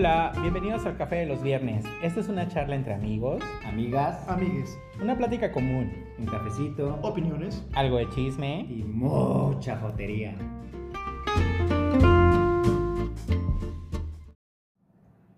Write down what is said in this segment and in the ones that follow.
Hola, bienvenidos al Café de los Viernes. Esta es una charla entre amigos, amigas, amigues, una plática común, un cafecito, opiniones, algo de chisme y mucha jotería.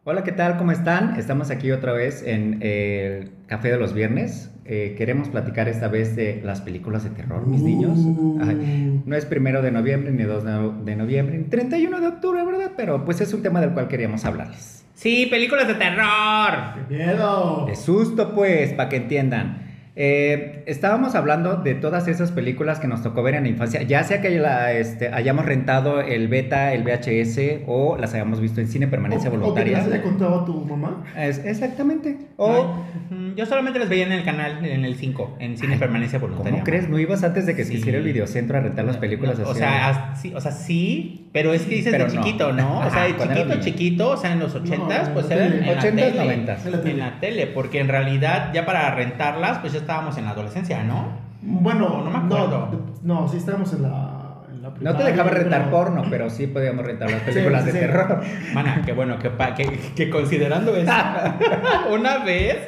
Hola, ¿qué tal? ¿Cómo están? Estamos aquí otra vez en el Café de los Viernes. Eh, queremos platicar esta vez de las películas de terror, mis niños. Uh. no es primero de noviembre ni 2 de noviembre, ni 31 de octubre, ¿verdad? Pero pues es un tema del cual queríamos hablarles. Sí, películas de terror. ¡Qué miedo! De susto, pues, para que entiendan. Eh, estábamos hablando de todas esas películas que nos tocó ver en la infancia, ya sea que la, este, hayamos rentado el beta, el VHS o las hayamos visto en cine permanencia o, voluntaria. ¿O que te las haya contado a tu mamá? Es, exactamente. O, Ay, yo solamente las veía en el canal, en el 5, en cine permanencia voluntaria. ¿Cómo crees? ¿No ibas antes de que se Sí. hiciera el videocentro a rentar las películas No, así? O sea, sí, o sea, sí, pero es que dices Pero de chiquito, ¿no? O sea, Ajá, de era chiquito, chiquito, o sea, en los 80s, No, pues en la tele. en la 80s, tele. 90s. En la tele. En la tele, porque en realidad ya para rentarlas, pues ya estábamos en la adolescencia, ¿no? Bueno, No me acuerdo. No, no, sí estábamos en la, en la no te dejaba rentar pero- porno, pero sí podíamos rentar las películas Sí, de sí. terror. Mana, qué bueno que, que, que considerando eso, una vez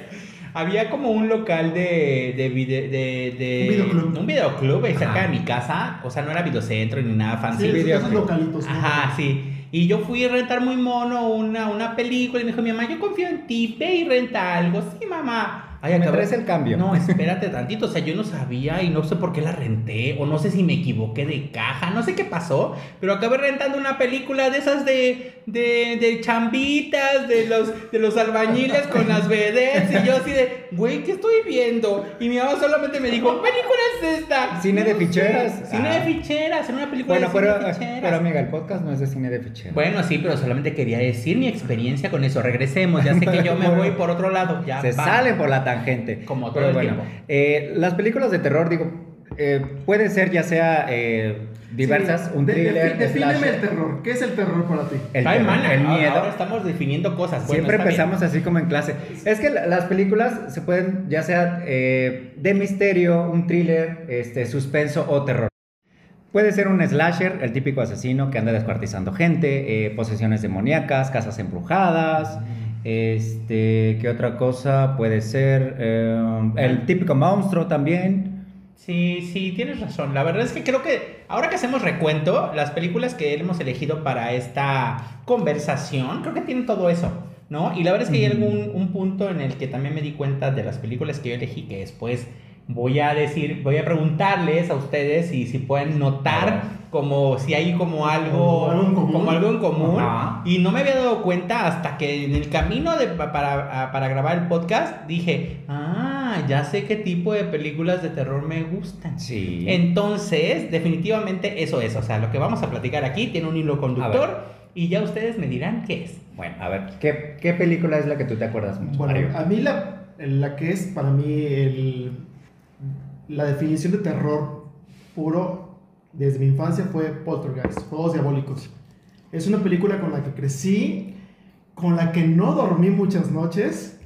había como un local de, de, vide- de, de- Un videoclub. un videoclub ahí cerca de mi casa, o sea, no era videocentro ni nada fancy. Sí, video- esos localitos. ¿no? Ajá, sí. Y yo fui a rentar muy mono una, una película y me dijo mi mamá, yo confío en ti, ve y renta algo. Sí, mamá. Ay, ¿Me traes el cambio? No, espérate tantito. O sea, yo no sabía y no sé por qué la renté. O no sé si me equivoqué de caja. No sé qué pasó. Pero acabé rentando una película de esas de, de, de chambitas, de los, de los albañiles con las vedettes. Y yo así de, güey, ¿qué estoy viendo? Y mi mamá solamente me dijo, ¿qué película es esta? Cine de sé. ficheras. Cine Ah. de ficheras. Era una película Bueno, de pero, cine de ficheras. pero amiga, el podcast no es de cine de ficheras. Bueno, sí, pero solamente quería decir mi experiencia con eso. Regresemos, ya sé que yo me voy por otro lado. Ya se va. salen por la tangente. Como todo Pero el bueno, tiempo. eh, las películas de terror, digo, eh, puede ser ya sea eh, diversas, Sí, un de- thriller, defi- Defíneme slasher, el terror. ¿Qué es el terror para ti? el, Ay, terror, mana, el ahora- miedo. Ahora estamos definiendo cosas. Bueno, Siempre bien. empezamos así como en clase. Es que la- las películas se pueden, ya sea eh, de misterio, un thriller, este, suspenso o terror. Puede ser un slasher, el típico asesino que anda descuartizando gente, eh, posesiones demoníacas, casas embrujadas. Este, ¿qué otra cosa puede ser? Eh, el típico monstruo también. Sí, sí, tienes razón. La verdad es que creo que ahora que hacemos recuento, las películas que hemos elegido para esta conversación, creo que tienen todo eso, ¿no? Y la verdad es que hay algún un punto en el que también me di cuenta de las películas que yo elegí que después voy a decir, voy a preguntarles a ustedes si, si pueden notar como si hay como algo, Algo en común. como algo en común. Ajá. Y no me había dado cuenta hasta que en el camino de, pa- para, para grabar el podcast dije, ah, ya sé qué tipo de películas de terror me gustan. Sí. Entonces, definitivamente eso es. O sea, lo que vamos a platicar aquí tiene un hilo conductor y ya ustedes me dirán qué es. Bueno, a ver, ¿qué, qué película es la que tú te acuerdas mucho? Bueno, Mario? a mí la, la que es para mí el, la definición de terror puro desde mi infancia fue Poltergeist, Juegos Diabólicos. Es una película con la que crecí, con la que no dormí muchas noches,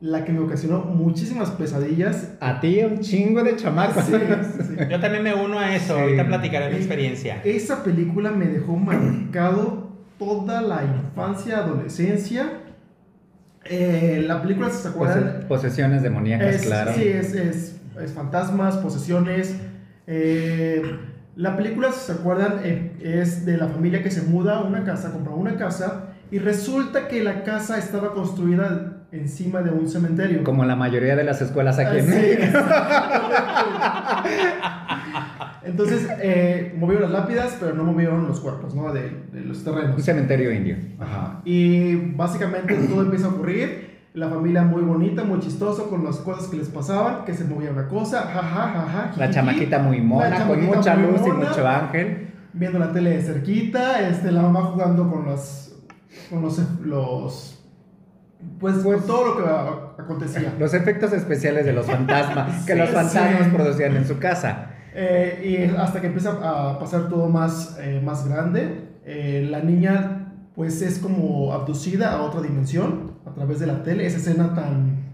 la que me ocasionó muchísimas pesadillas. A ti un chingo de chamacos. Sí, sí. Yo también me uno a eso. Sí. Ahorita platicaré mi experiencia. Esa película me dejó marcado toda la infancia, adolescencia. Eh, la película, se acuerdan, Pose- posesiones demoníacas, Es- claro. Sí, es, es, es fantasmas, posesiones. Eh, la película, si se acuerdan, eh, es de la familia que se muda a una casa, compra una casa y resulta que la casa estaba construida encima de un cementerio. Como la mayoría de las escuelas aquí Ah, en sí, México. Entonces, eh, movieron las lápidas, pero no movieron los cuerpos, ¿no? De, de los terrenos. Un cementerio indio. Ajá. Y básicamente todo empieza a ocurrir. La familia muy bonita, muy chistoso con las cosas que les pasaban, que se movía una cosa, jaja, jaja. La jiji, chamaquita muy mona, La con mucha luz y mona. mucho ángel. Viendo la tele de cerquita, este, la mamá jugando con los, con los, los pues, con todo lo que acontecía. Los efectos especiales de los fantasmas que Sí, los fantasmas sí. producían en su casa. Eh, y hasta que empieza a pasar todo más, eh, más grande, eh, la niña pues es como abducida a otra dimensión a través de la tele, esa escena tan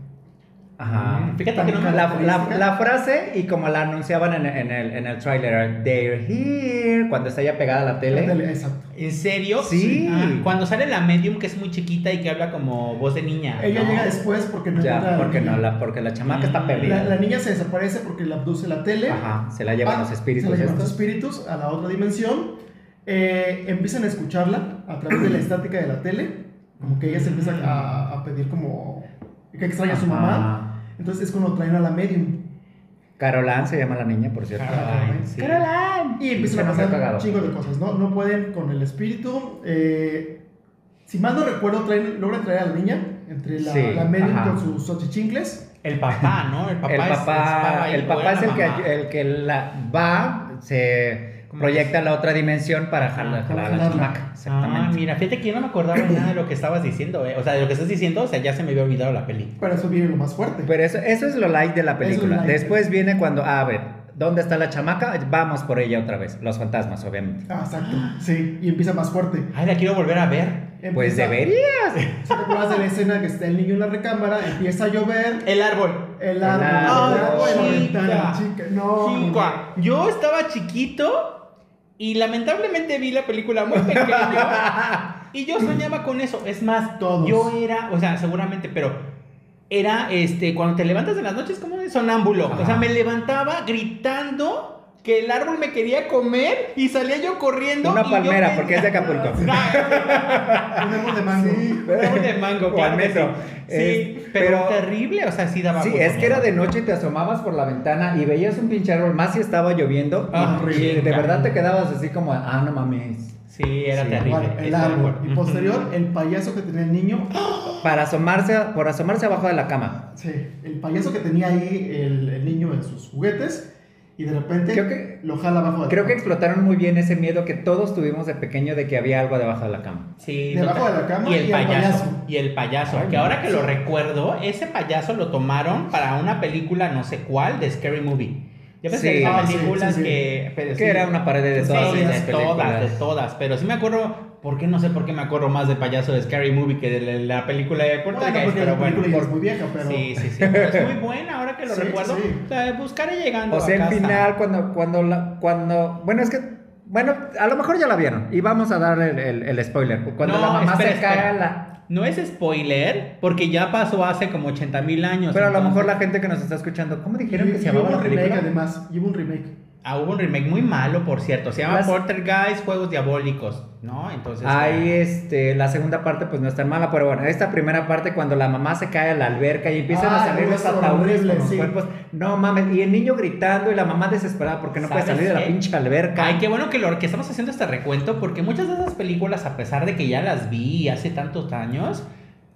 Ajá. Fíjate que no La, la- la frase y como la anunciaban en, en el, en el trailer, they're here, cuando está ya pegada a la tele. La tele, Exacto. ¿En serio? Sí. Ah, cuando sale la medium que es muy chiquita y que habla como voz de niña. Ella ¿no? llega después porque no Ya, porque niña. no, la, porque la chamaca está Mm. perdida. La, niña se desaparece porque la abduce la tele. Ajá, se la llevan Ah, los espíritus Se la llevan los espíritus a la otra dimensión. Eh, empiezan a escucharla a través de la estática de la tele. Como que ella se empieza a, a pedir como que extraña a su mamá. Entonces es cuando traen a la medium. Caroline se llama la niña, por cierto. Caroline, sí. Caroline. Y empiezan a pasar un chingo de cosas, ¿no? No pueden con el espíritu. eh, si mal no recuerdo, traen, logran traer a la niña entre la, Sí, la medium ajá. con sus xochichincles. El papá, ¿no? El papá, el es- papá, ahí, el papá era es el que, el que la va, se Como proyecta que- a la otra dimensión para Ajá, jalar, para jalar a la chamaca. Ah, Exactamente. mira, fíjate que yo no me acordaba nada de lo que estabas diciendo, eh. O sea, de lo que estás diciendo, o sea, ya se me había olvidado la peli. Para eso viene lo más fuerte. Pero eso, eso es lo light de la película. Después viene cuando, ah, a ver, ¿dónde está la chamaca? Vamos por ella otra vez. Los fantasmas, obviamente. Ah, exacto. Sí, y empieza más fuerte. Ay, la quiero volver a ver. Pues Empieza- deberías. Si te acuerdas de la escena que está el niño en la recámara, empieza a llover, El árbol. el árbol, El el árbol. árbol en la chica. ventana, chica. No. Chica. Yo estaba chiquito y lamentablemente vi la película muy pequeño y yo soñaba con eso. Es más, Todos. yo era, o sea, seguramente, pero era este cuando te levantas en las noches como un sonámbulo. O sea, me levantaba gritando que el árbol me quería comer y salía yo corriendo. Una yo palmera, me- porque es de Acapulco. Un árbol de mango. Un árbol de mango, claro que sí. Pero, pero- terrible, o sea, sí daba Sí, es que era de noche y te asomabas por la ventana y veías un pinche árbol, más si estaba lloviendo. y- Ah, y, horrible. de verdad te quedabas así como, ah, no mames. Sí, era Sí, terrible. El árbol. Y posterior, el payaso que tenía el niño. Para asomarse, por asomarse abajo de la cama. Sí, el payaso que tenía ahí el, el niño en sus juguetes. Y de repente Creo que- lo jala abajo de la Creo que explotaron muy bien ese miedo que todos tuvimos de pequeño de que había algo debajo de la cama. Sí, Debajo total. de la cama y el y el payaso, payaso. y el payaso, Ay, que ahora que lo recuerdo, ese payaso lo tomaron para una película no sé cuál de Scary Movie. Ya ves Sí. Ah, sí, películas sí, sí. que pero Que sí, era una pared de sí, todas de todas, de todas, pero sí me acuerdo, ¿por qué no sé por qué me acuerdo más del payaso de Scary Movie que de la, la película de Puerto Bueno, pero bueno. por- es muy vieja, pero. Sí, sí, sí, pero es muy buena ahora que lo Sí, recuerdo. sí. O sea, buscaré llegando O sea, a el casa. final, cuando, cuando, la- cuando, bueno, es que, bueno, a lo mejor ya la vieron y vamos a dar el, el- el spoiler. Cuando No, la mamá espera, se cae espera. a la... No es spoiler, porque ya pasó hace como 80 mil años. Pero a lo entonces- mejor la gente que nos está escuchando, ¿cómo Y, dijeron que se y hubo llamaba la un remake, película? además. Y hubo un remake. Ah, hubo un remake muy malo, por cierto. Se llama Las- Poltergeist, Juegos Diabólicos, ¿no? Entonces. Ahí este, la segunda parte pues no es tan mala, pero bueno, esta primera parte cuando la mamá se cae a la alberca y empiezan a Ay, salir los es ataúdes con los sí. cuerpos, no mames, y el niño gritando y la mamá desesperada porque no puede ¿Sabes salir de la pinche alberca. Ay, qué bueno que, lo, que estamos haciendo este recuento, porque muchas de esas películas, a pesar de que ya las vi hace tantos años,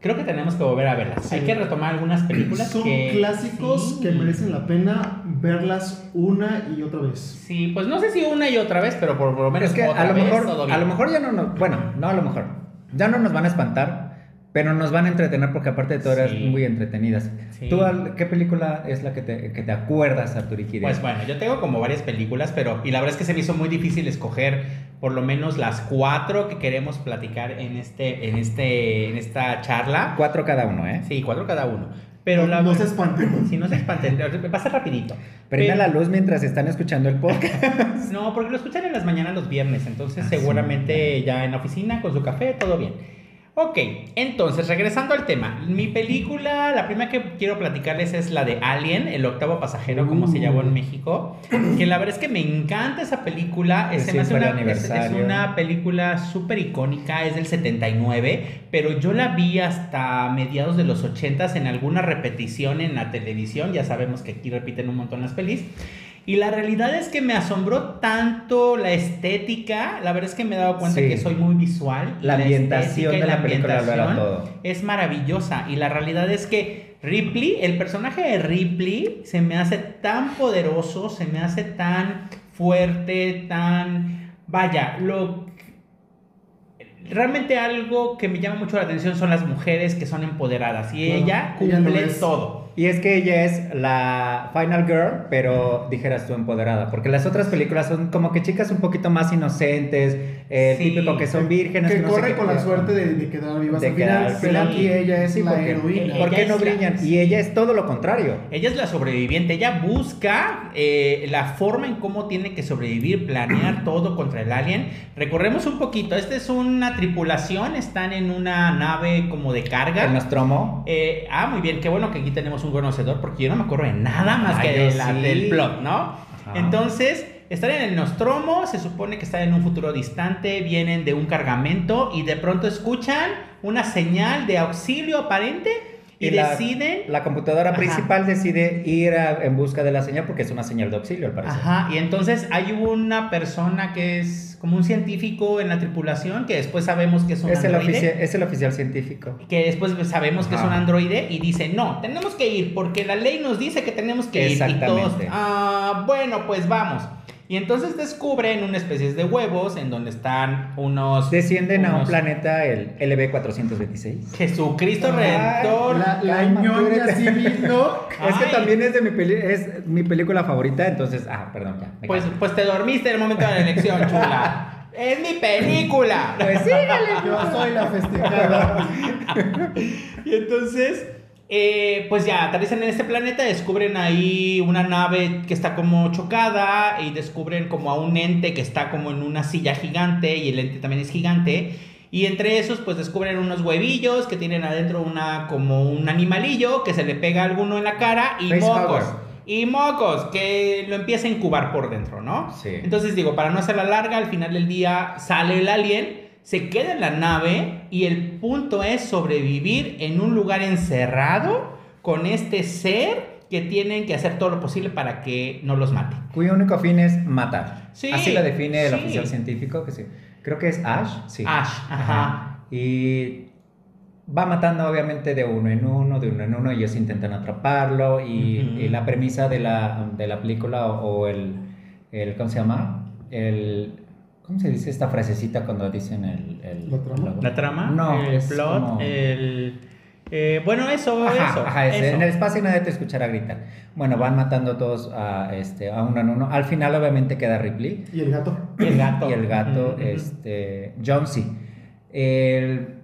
creo que tenemos que volver a verlas. Sí. Hay que retomar algunas películas Son que. clásicos sí. que merecen la pena verlas una y otra vez. Sí, pues no sé si una y otra vez, pero por, por lo menos es que otra a lo vez, mejor, todo a bien. lo mejor ya no nos, bueno, no a lo mejor, ya no nos van a espantar, pero nos van a entretener porque aparte de todo eras Sí. muy entretenidas. Sí. ¿Tú qué película es la que te, que te acuerdas, Pues bueno, yo tengo como varias películas, pero y la verdad es que se me hizo muy difícil escoger por lo menos las cuatro que queremos platicar en este, en este, en esta charla. Cuatro cada uno, ¿eh? Sí, cuatro cada uno. Pero no, la no se espanten. si no se espanten, va a ser rapidito. Prenda Pero- la luz mientras están escuchando el podcast. No, porque lo escuchan en las mañanas los viernes, entonces Ah, sí. seguramente ya en la oficina con su café, todo bien. Ok, entonces regresando al tema, mi película, la primera que quiero platicarles es la de Alien, el octavo pasajero, como se Uh. llamó en México, que la verdad es que me encanta esa película, es, me hace una, es- una película súper icónica, es del 79, pero yo la vi hasta mediados de los 80 en alguna repetición en la televisión, ya sabemos que aquí repiten un montón las pelis. Y la realidad es que me asombró tanto la estética, la verdad es que me he dado cuenta Sí. que soy muy visual. La ambientación estética y de la película lo era ambientación todo. Es maravillosa y la realidad es que Ripley, el personaje de Ripley, se me hace tan poderoso, se me hace tan fuerte, tan... Vaya, lo... Realmente algo que me llama mucho la atención son las mujeres que son empoderadas y Claro, ella cumple es. todo. Y es que ella es la Final Girl, pero dijeras tú empoderada, porque las otras películas son como que chicas un poquito más inocentes, el Sí. típico que son vírgenes. que no sé corre qué- con la suerte de, de quedar vivas de al quedar final, pero aquí ella es Sí, la porque- heroína. ¿Por qué no brillan? Y ella es todo lo contrario. Ella es la sobreviviente, ella busca eh, la forma en cómo tiene que sobrevivir, planear todo contra el alien. Recorremos un poquito, esta es una tripulación, están en una nave como de carga. El Nostromo. Eh, ah, muy bien, qué bueno que aquí tenemos un conocedor porque yo no me acuerdo de nada más Ay, que de yo la- sí. del plot, ¿no? Ajá. Entonces, están en el Nostromo, se supone que están en un futuro distante, vienen de un cargamento y de pronto escuchan una señal de auxilio aparente y, la- deciden... La computadora Ajá. principal decide ir a- en busca de la señal porque es una señal de auxilio, al parecer. Ajá, y entonces hay una persona que es como un científico en la tripulación que después sabemos que es un Es el, androide. ofici- es el oficial científico. que después sabemos que es Ajá. un androide y dice, no, tenemos que ir porque la ley nos dice que tenemos que ir. Y todos, ah, bueno, pues vamos. Y entonces descubren una especie de huevos en donde están unos... Descienden a un planeta, el LB426. Jesucristo Ay, Redentor. La, la ñoña civil, ¿no? Es que también es de mi peli es mi película favorita, entonces, ah, perdón, ya. Pues, pues te dormiste en el momento de la elección, chula. Es mi película. Pues sígale. Yo soy la festejada. Y entonces, eh, pues ya aterrizan en este planeta, descubren ahí una nave que está como chocada y descubren como a un ente que está como en una silla gigante y el ente también es gigante. Y entre esos, pues descubren unos huevillos que tienen adentro una como un animalillo que se le pega a alguno en la cara y mocos. Y mocos, que lo empieza a incubar por dentro, ¿no? Sí. Entonces digo, para no hacerla larga, al final del día sale el alien, se queda en la nave y el punto es sobrevivir en un lugar encerrado con este ser que tienen que hacer todo lo posible para que no los mate. Cuyo único fin es matar. Sí, Así lo define el oficial científico, que sí. Creo que es Ash, sí. Ash, ajá. Y va matando obviamente de uno en uno, de uno en uno, y ellos intentan atraparlo. Y la premisa de la, de la película o, o el, el, ¿cómo se llama? El, ¿cómo se dice esta frasecita cuando dicen el... el- ¿La trama? La trama, No, el es plot, como- el... eh, bueno, eso, Ajá, eso. ajá, ese, eso. En el espacio nadie te escuchará gritar. Bueno, van matando a todos a, este, a uno en uno. Al final obviamente queda Ripley. ¿Y el gato? Y el gato. Y el gato, este, Jonesy. El...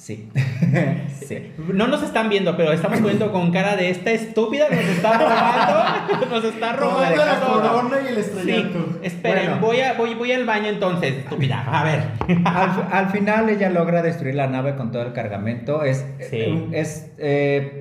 Sí. sí. No nos están viendo, pero estamos poniendo con cara de esta estúpida nos está robando, nos está Robando la corona y el Sí, esperen, Bueno. voy, a, voy, voy al baño entonces, estúpida. A ver. Al, al final ella logra destruir la nave con todo el cargamento. Es, Sí. es eh,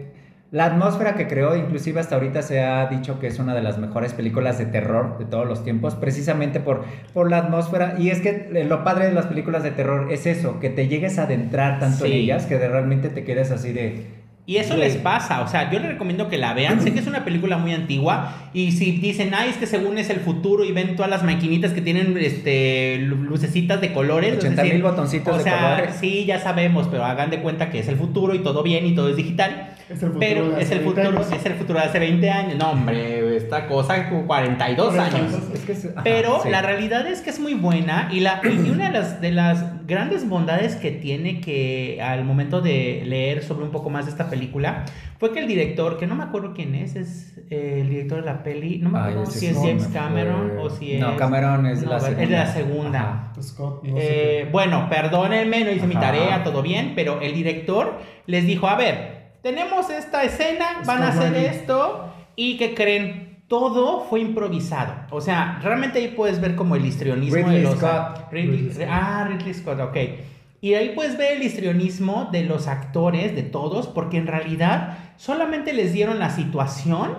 la atmósfera que creó, inclusive hasta ahorita se ha dicho que es una de las mejores películas de terror de todos los tiempos, precisamente por, por la atmósfera. Y es que eh, lo padre de las películas de terror es eso, que te llegues a adentrar tanto en ellas que de realmente te quedes así de... Y eso les pasa, o sea, yo les recomiendo que la vean. Sé que es una película muy antigua y si dicen, ay, es que según es el futuro y ven todas las maquinitas que tienen este lu- lucecitas de colores. es 80 mil botoncitos O de sea, colores. sí, ya sabemos, pero hagan de cuenta que es el futuro y todo bien y todo es digital. Es el futuro Pero de es el 20 futuro, años. es el futuro de hace 20 años. No, hombre, esta cosa como 42 años. Es que es- ajá, Pero sí. la realidad es que es muy buena y, la, y una de las, de las grandes bondades que tiene que al momento de leer sobre un poco más de esta película fue que el director, que no me acuerdo quién es, es eh, el director de la peli, no me Ay, acuerdo ese si es no James me Cameron fue. o si es... No, Cameron es No, la Es de segunda. la segunda. Ajá. Scott, no sé Eh, qué. bueno, perdónenme, no hice mi Ajá. tarea, todo bien, pero el director les dijo, a ver, tenemos esta escena, van a hacer esto y que creen, todo fue improvisado. O sea, realmente ahí puedes ver como el histrionismo Ridley de los... Scott. Ridley- Ridley Scott. ah, Ridley Scott, ok. Y ahí puedes ver el histrionismo de los actores, de todos, porque en realidad solamente les dieron la situación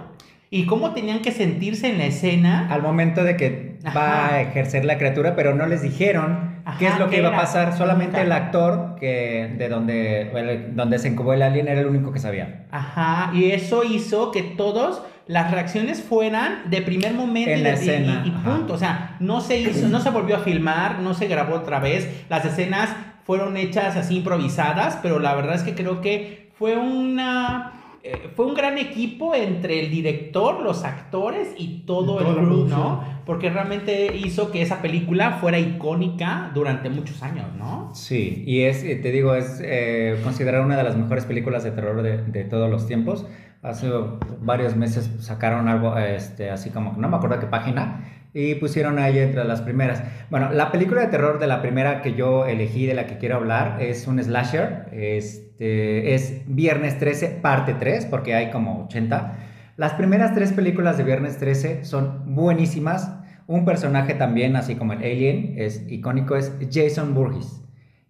y cómo tenían que sentirse en la escena. Al momento de que va a ejercer la criatura, pero no les dijeron Ajá, qué es lo que ¿qué iba a pasar. Solamente Nunca. el actor que de donde, donde se incubó el alien era el único que sabía. Ajá, y eso hizo que todos las reacciones fueran de primer momento En y, la de- y- escena, y- y punto. O sea, no se hizo, no se volvió a filmar, no se grabó otra vez. Las escenas fueron hechas así improvisadas, pero la verdad es que creo que fue una eh, fue un gran equipo entre el director, los actores y todo el crew. ¿no? Porque realmente hizo que esa película fuera icónica durante muchos años, ¿no? Sí, y es, eh, te digo, es eh, considerada una de las mejores películas de terror de, de todos los tiempos. Hace varios meses sacaron algo, este, así como, no me acuerdo qué página, y pusieron a ella entre las primeras. Bueno, la película de terror de la primera que yo elegí, de la que quiero hablar, es un slasher. Este, es Viernes 13, parte 3, porque hay como 80. Las primeras tres películas de Viernes 13 son buenísimas. Un personaje también, así como el Alien, es icónico, es Jason Burgess.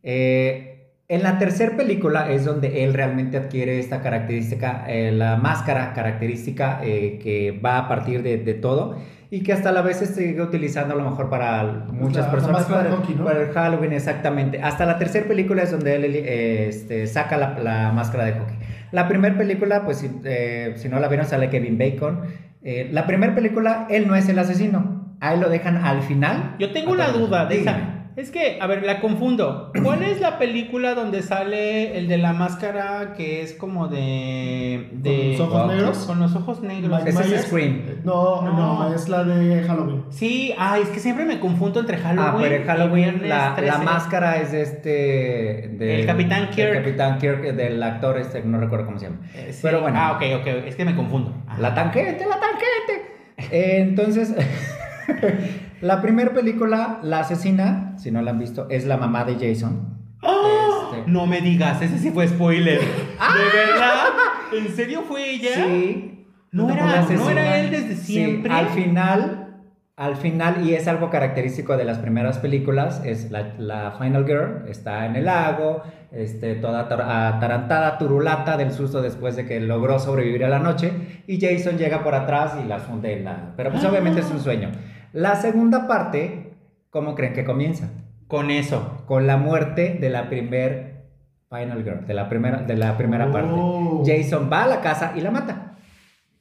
Eh, en la tercera película es donde él realmente adquiere esta característica, eh, la máscara característica eh, que va a partir de, de todo y que hasta la vez se sigue utilizando a lo mejor para muchas la- la personas de para, hockey, ¿no? para el Halloween exactamente. Hasta la tercera película es donde él eh, este, saca la, la máscara de hockey la primera película pues si, eh, si no la vieron sale Kevin Bacon. Eh, la primera película él no es el asesino. Ahí lo dejan al final. Yo tengo una duda de esa. Es que, a ver, la confundo. ¿Cuál es la película donde sale el de la máscara que es como de. de ¿Con los ojos negros? Con los ojos negros. Ese es. Scream. Eh, No, no, No. es la de Halloween. Sí, ay, es que siempre me confundo entre Halloween. Ah, pero en y Halloween la, la 13. máscara es de este... del- El Capitán Kirk. El Capitán Kirk, del actor este, no recuerdo cómo se llama. Eh, sí. Pero bueno. Ah, ok, ok. Es que me confundo. Ajá. La tangente, la tangente. Eh, entonces, la primera película, La Asesina, si no la han visto, es la mamá de Jason. ¡Ah! Este- No me digas, ese sí fue spoiler. ¿De verdad? ¿En serio fue ella? Sí. No La era, no era él desde Sí, siempre. al final, al final, y es algo característico de las primeras películas, es la, la Final Girl, está en el lago, este, toda atar- atarantada, turulata del susto después de que logró sobrevivir a la noche, y Jason llega por atrás y la funde en la... Pero pues Ah. obviamente es un sueño. La segunda parte, ¿cómo creen que comienza? Con eso. Con la muerte de la primer Final Girl, de la primera, de la primera Oh. parte. Jason va a la casa y la mata.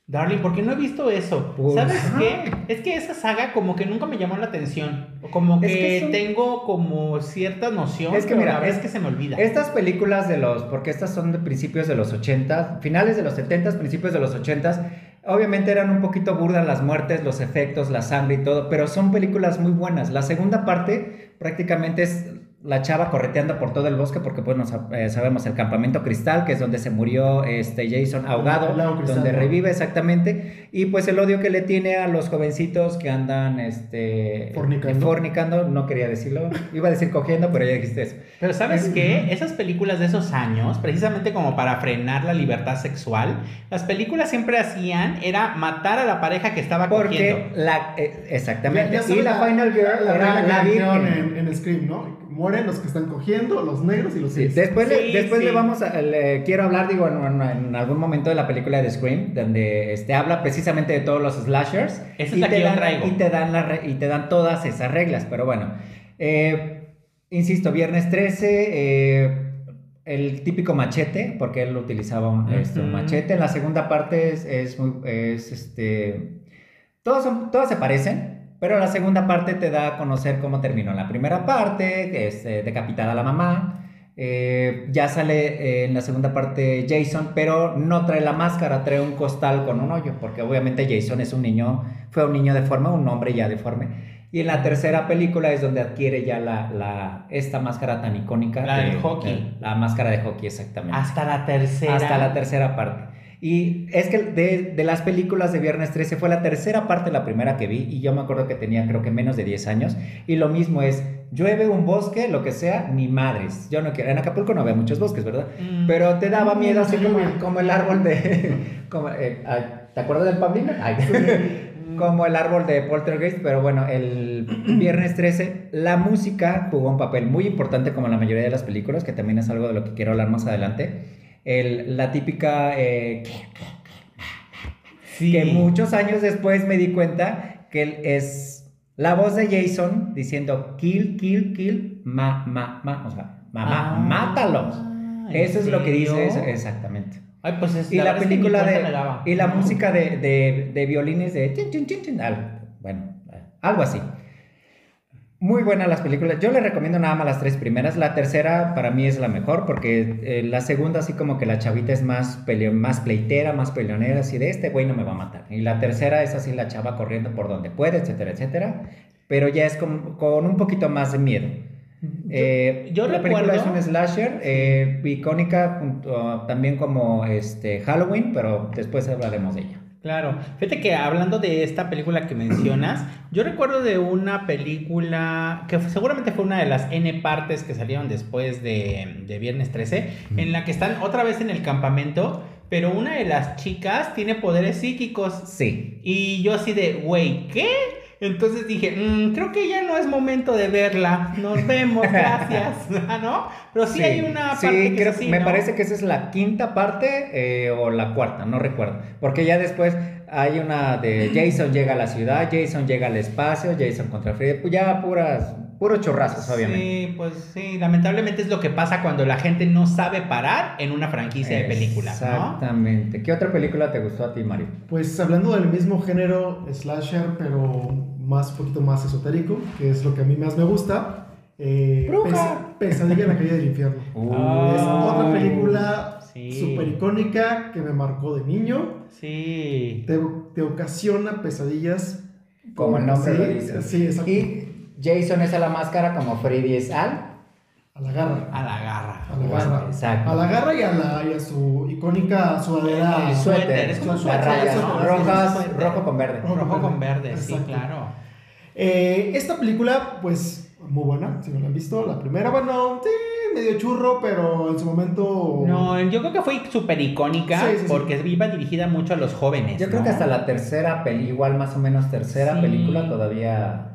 Darling, ¿por qué no he visto eso? Pues, ¿Sabes ajá. qué? Es que esa saga como que nunca me llamó la atención. Como que, Es que son- tengo como cierta noción, Es que pero mira, la verdad es que se me olvida. Estas películas de los, porque estas son de principios de los 80, finales de los 70, principios de los 80, obviamente eran un poquito burdas las muertes, los efectos, la sangre y todo, pero son películas muy buenas. La segunda parte prácticamente es la chava correteando por todo el bosque, porque pues nos, eh, sabemos el campamento cristal, que es donde se murió este Jason ahogado, El donde ¿no? revive exactamente, y pues el odio que le tiene a los jovencitos que andan este, Fornicando. fornicando, no quería decirlo, iba a decir cogiendo, pero ya dijiste eso. Pero ¿sabes qué? Esas películas de esos años, precisamente como para frenar la libertad sexual, las películas siempre hacían era matar a la pareja que estaba cogiendo. Porque la eh, exactamente Ya- ya y la, Final Girl la era la que dijeron virgen. en, en Scream, ¿no? Mueren los que están cogiendo, los negros y los Sí, después le, Sí, después sí. le vamos a le quiero hablar digo en, en- en algún momento de la película de Scream donde este habla precisamente de todos los slashers Esa es y la te que yo dan, traigo. y te dan la re- y te dan todas esas reglas, pero bueno. Eh, insisto, viernes 13 eh, el típico machete, porque él utilizaba un, este, un machete. En la segunda parte es, es muy, es, este, todos, son, todos se parecen, pero la segunda parte te da a conocer cómo terminó la primera parte, que es eh, decapitada la mamá. Eh, ya sale eh, en la segunda parte Jason, pero no trae la máscara, trae un costal con un hoyo, porque obviamente Jason es un niño, fue un niño deforme, un hombre ya deforme. Y en la tercera película es donde adquiere ya la, la esta máscara tan icónica. La del de- hockey. de- la máscara de hockey, exactamente. Hasta la tercera. Hasta la tercera parte. Y es que de, de las películas de Viernes 13 fue la tercera parte, la primera que vi, y yo me acuerdo que tenía creo que menos de 10 años, y lo mismo es, llueve un bosque, lo que sea, ni madres. Yo no quiero, en Acapulco no había muchos bosques, ¿verdad? Mm. Pero te daba miedo así Sí, como, como el árbol de... como, eh, ¿Te acuerdas del Pablino? Ay. como el árbol de Poltergeist, pero bueno, el viernes 13, la música jugó un papel muy importante como en la mayoría de las películas, que también es algo de lo que quiero hablar más adelante. El- la típica, eh, Sí. que muchos años después me di cuenta que es la voz de Jason diciendo kill, kill, kill, ma, ma, ma, o sea, mamá, Ah, mátalos. ¿en Eso es lo que dice, eso, exactamente. Ay, pues es, Y la, ni película de. Y la música de, de, de violines de. bueno, algo así. Muy buenas las películas. Yo les recomiendo nada más las tres primeras. La tercera para mí es la mejor porque eh, la segunda así como que la chavita es más, peleo, más pleitera, más peleonera, así de este güey no me va a matar. Y la tercera es así la chava corriendo por donde puede, etcétera, etcétera. Pero ya es con, con un poquito más de miedo. Eh, yo la película es un slasher eh, icónica junto también como este Halloween, pero después hablaremos de ella. Claro. Fíjate que hablando de esta película que mencionas, yo recuerdo de una película que seguramente fue una de las N partes que salieron después de, de Viernes 13, en la que están otra vez en el campamento, pero una de las chicas tiene poderes psíquicos. Sí. Y yo así de, güey, ¿qué? Entonces dije, "Mm, creo que ya no es momento de verla. Nos vemos, gracias. Ah, ¿No? Pero sí, hay una sí, parte que creo- es así, me ¿no? parece que esa es la quinta parte eh, o la cuarta, no recuerdo. Porque ya después hay una de Jason llega a la ciudad, Jason llega al espacio, Jason contra Freddy, pues ya puras, puros chorrazos, obviamente. Sí, pues sí, lamentablemente es lo que pasa cuando la gente no sabe parar en una franquicia de películas, ¿no? Exactamente. ¿Qué otra película te gustó a ti, Mario? Pues hablando del mismo género slasher, pero más un poquito más esotérico, que es lo que a mí más me gusta. eh, ¡Bruja! Pes- Pesadilla en la calle del infierno. Es otra película sí. súper icónica que me marcó de niño. Sí. Te, te ocasiona pesadillas. Como el nombre Sí, lo dice. Sí, exacto. Y Jason es a la máscara como Freddy es al. A la garra. A la garra. A la garra. Exacto. A la garra y a, la, y a su icónica sudadera. El Suéter, suéter, es como suéter, rojas, rojo con verde. Rojo. Rojo con verde, sí, claro. Eh, esta película, pues, muy buena, si no la han visto. La primera, bueno, sí, medio churro, pero en su momento. No, yo creo que fue súper icónica Sí, sí, sí. porque iba dirigida mucho a los jóvenes. Yo creo que hasta la tercera peli, igual más o menos tercera Sí. película todavía.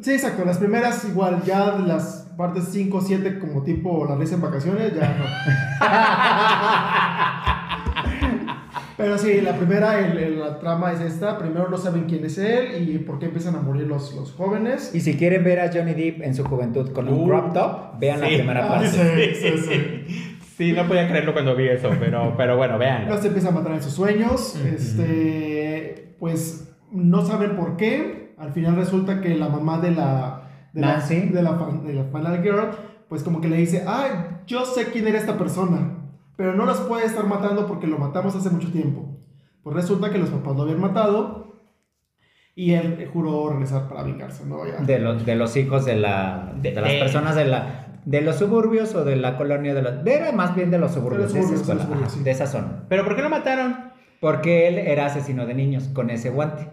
Sí, exacto. Las primeras, igual, ya las partes 5, 7, como tipo La risa en vacaciones, ya no. Pero sí, la primera, el- el- la trama es esta. Primero no saben quién es él y por qué empiezan a morir los, los jóvenes. Y si quieren ver a Johnny Depp en su juventud con un Uh, crop top, vean la primera Ah, parte. sí, sí, sí. Sí, no podía creerlo cuando vi eso, pero, pero bueno, vean. No se empieza a matar en sus sueños. Este, pues no saben por qué. Al final resulta que la mamá de la de Nancy. la, de la, fan- de la Final Girl, pues como que le dice, ay, yo sé quién era esta persona, pero no las puede estar matando porque lo matamos hace mucho tiempo. Pues resulta que los papás lo habían matado y él juró regresar para vengarse, ¿no? Ya. De los, de los hijos de, la, de, De- las personas de la de los suburbios o de la colonia de los... Era más bien de los suburbios, De los de, esa suburbios, de los escuela, suburbios, ajá, sí. de esa zona. ¿Pero por qué lo mataron? Porque él era asesino de niños con ese guante.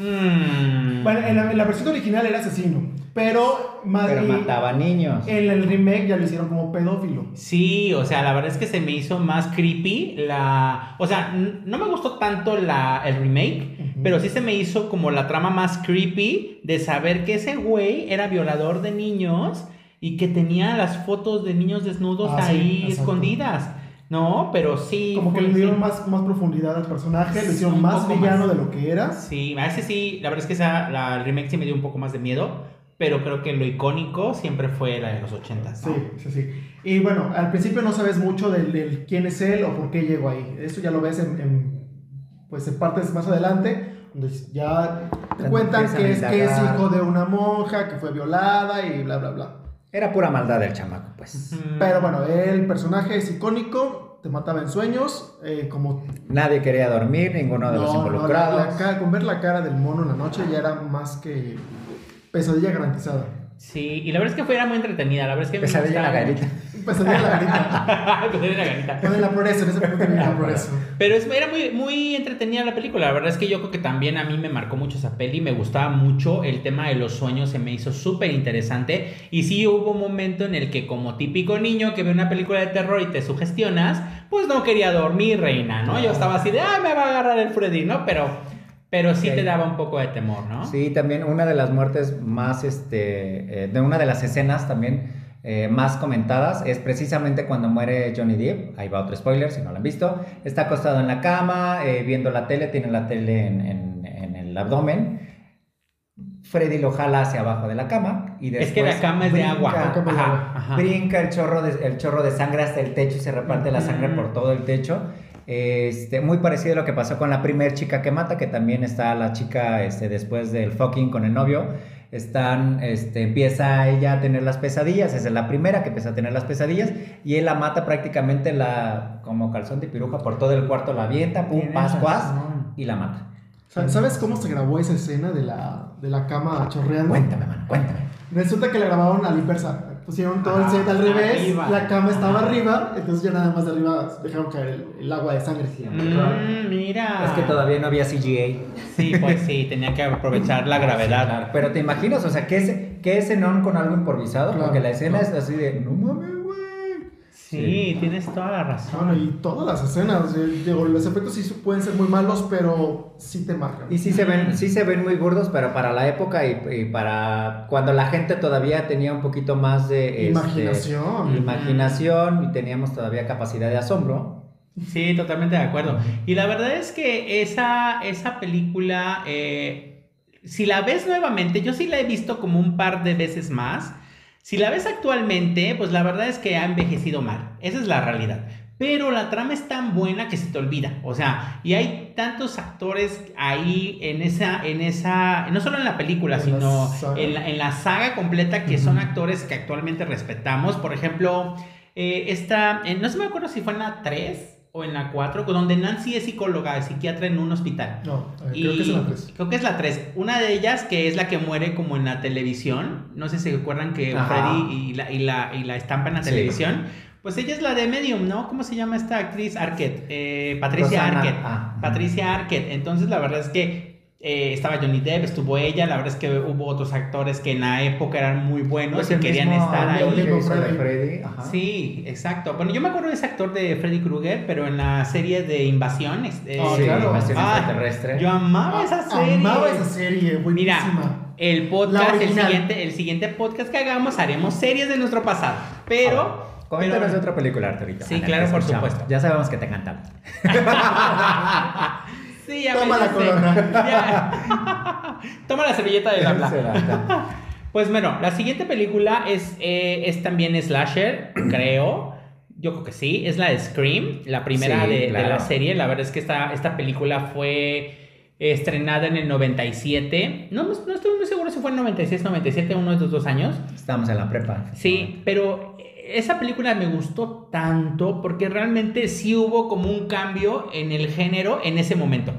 Mm. Bueno, en la, en la versión original era asesino, pero, ma- Pero mataba niños. en el remake ya lo hicieron como pedófilo. Sí, o sea, la verdad es que se me hizo más creepy la... O sea, no me gustó tanto la, el remake, pero sí se me hizo como la trama más creepy de saber que ese güey era violador de niños y que tenía las fotos de niños desnudos Ah, sí, ahí exacto. escondidas. No, pero sí. Como que le dieron más, más profundidad al personaje, Sí, lo hicieron más villano más. de lo que era. Sí, a ese sí, la verdad es que esa, la remake sí me dio un poco más de miedo, pero creo que lo icónico siempre fue la de los 80. Sí, sí, sí. Y bueno, al principio no sabes mucho del, del quién es él o por qué llegó ahí. Eso ya lo ves en, en, pues en partes más adelante, donde ya te cuentan que es, que es hijo de una monja, que fue violada y bla, bla, bla. Era pura maldad del chamaco, pues. Pero bueno, el personaje es icónico, te mataba en sueños, eh, como... Nadie quería dormir, ninguno de los No, no, la- involucrados. con ver la cara del mono en la noche ya era más que pesadilla garantizada. Sí, y la verdad es que fue era muy entretenida, la verdad es que me Pesadilla en la garita. Pesadilla la garita. Pesadilla la garita. Con la progreso, en ese punto viene la progreso. Pero es, era muy, muy entretenida la película. La verdad es que yo creo que también a mí me marcó mucho esa peli. Me gustaba mucho el tema de los sueños. Se me hizo súper interesante. Y sí hubo un momento en el que, como típico niño que ve una película de terror y te sugestionas, pues no quería dormir, reina, ¿no? Yo estaba así de, ah, me va a agarrar el Freddy, ¿no? Pero, pero sí te daba un poco de temor, ¿no? Sí, también una de las muertes más, este, eh, de una de las escenas también eh, más comentadas es precisamente cuando muere Johnny Depp. Ahí va otro spoiler, si no lo han visto. Está acostado en la cama, eh, viendo la tele, tiene la tele en, en- en el abdomen. Freddy lo jala hacia abajo de la cama y después Es que la cama es de brinca- agua. De Ajá, agua. ajá. Brinca el chorro, de, el chorro de sangre hasta el techo y se reparte la sangre por todo el techo. Este, muy parecido a lo que pasó con la primer chica que mata, que también está la chica este, después del fucking con el novio. Están, este, empieza ella a tener las pesadillas, esa es la primera que empieza a tener las pesadillas, y él la mata prácticamente la, como calzón de piruja por todo el cuarto, la avienta, pum, pas, pas, y la mata. Sa- ¿Sabes cómo se grabó esa escena de la, de la cama chorreando? Cuéntame, mano, cuéntame. Resulta que la grabaron a la inversa. Pusieron todo el Ah, set al revés, arriba. la cama estaba Ah. arriba, entonces ya nada más de arriba dejaron caer el, el agua de sangre. Mm, mira. Es que todavía no había CGA. Sí, pues sí, tenía que aprovechar la Sí, gravedad. claro. Pero te imaginas, o sea, que ese, que ese non con algo improvisado, Claro, porque la escena es así de, no mames, Sí, tienes toda la razón. Bueno, y todas las escenas, eh, digo, los efectos sí pueden ser muy malos, pero sí te marcan. Y sí se ven, sí se ven muy gordos, pero para la época y, y para cuando la gente todavía tenía un poquito más de este, Imaginación. imaginación y teníamos todavía capacidad de asombro. Sí, totalmente de acuerdo. Y la verdad es que esa, esa película, eh, si la ves nuevamente, yo sí la he visto como un par de veces más. Si la ves actualmente, pues la verdad es que ha envejecido mal. Esa es la realidad. Pero la trama es tan buena que se te olvida. O sea, y hay tantos actores ahí en esa, en esa, no solo en la película, En sino en la, en la saga completa, que son actores que actualmente respetamos. Por ejemplo, eh, esta, eh, no se me acuerdo si fue en la 3 o en la 4, donde Nancy es psicóloga, es psiquiatra en un hospital. No, eh, Y creo que es la 3. Creo que es la 3. Una de ellas, que es la que muere como en la televisión. No sé si se acuerdan que Ajá. Freddy y la, y, la, y la estampa en la Sí. televisión. Pues ella es la de Medium, ¿no? ¿Cómo se llama esta actriz? Arquette. Eh, Patricia Rosana. Arquette. Ah. Patricia Arquette. Entonces, la verdad es que eh, estaba Johnny Depp, estuvo ella. La verdad es que hubo otros actores que en la época eran muy buenos Pues y querían mismo estar ahí. mismo que hizo de Freddy. Freddy, ajá. Sí, exacto. Bueno, yo me acuerdo de ese actor de Freddy Krueger, pero en la serie de Invasión. este, Ah, Sí, claro. invasión Ah, extraterrestre. Yo amaba esa serie. Amaba esa serie, buenísima. Mira, el podcast, el siguiente, el siguiente podcast que hagamos, haremos series de nuestro pasado. Pero. Coméntanos pero- de otra película, Arturito. Sí, claro, por escuchamos. supuesto. Ya sabemos que te encanta. sí, ya Toma me la corona. Toma la servilleta de la bla. Pues bueno, la siguiente película es, eh, es también slasher, creo. Yo creo que sí. Es la de Scream, la primera Sí, de, la serie. La verdad es que esta, esta película fue estrenada en el 97. No, no estoy muy seguro si fue en 96, 97, uno de estos dos años. Estamos en la prepa. Sí, pero esa película me gustó tanto porque realmente sí hubo como un cambio en el género en ese momento.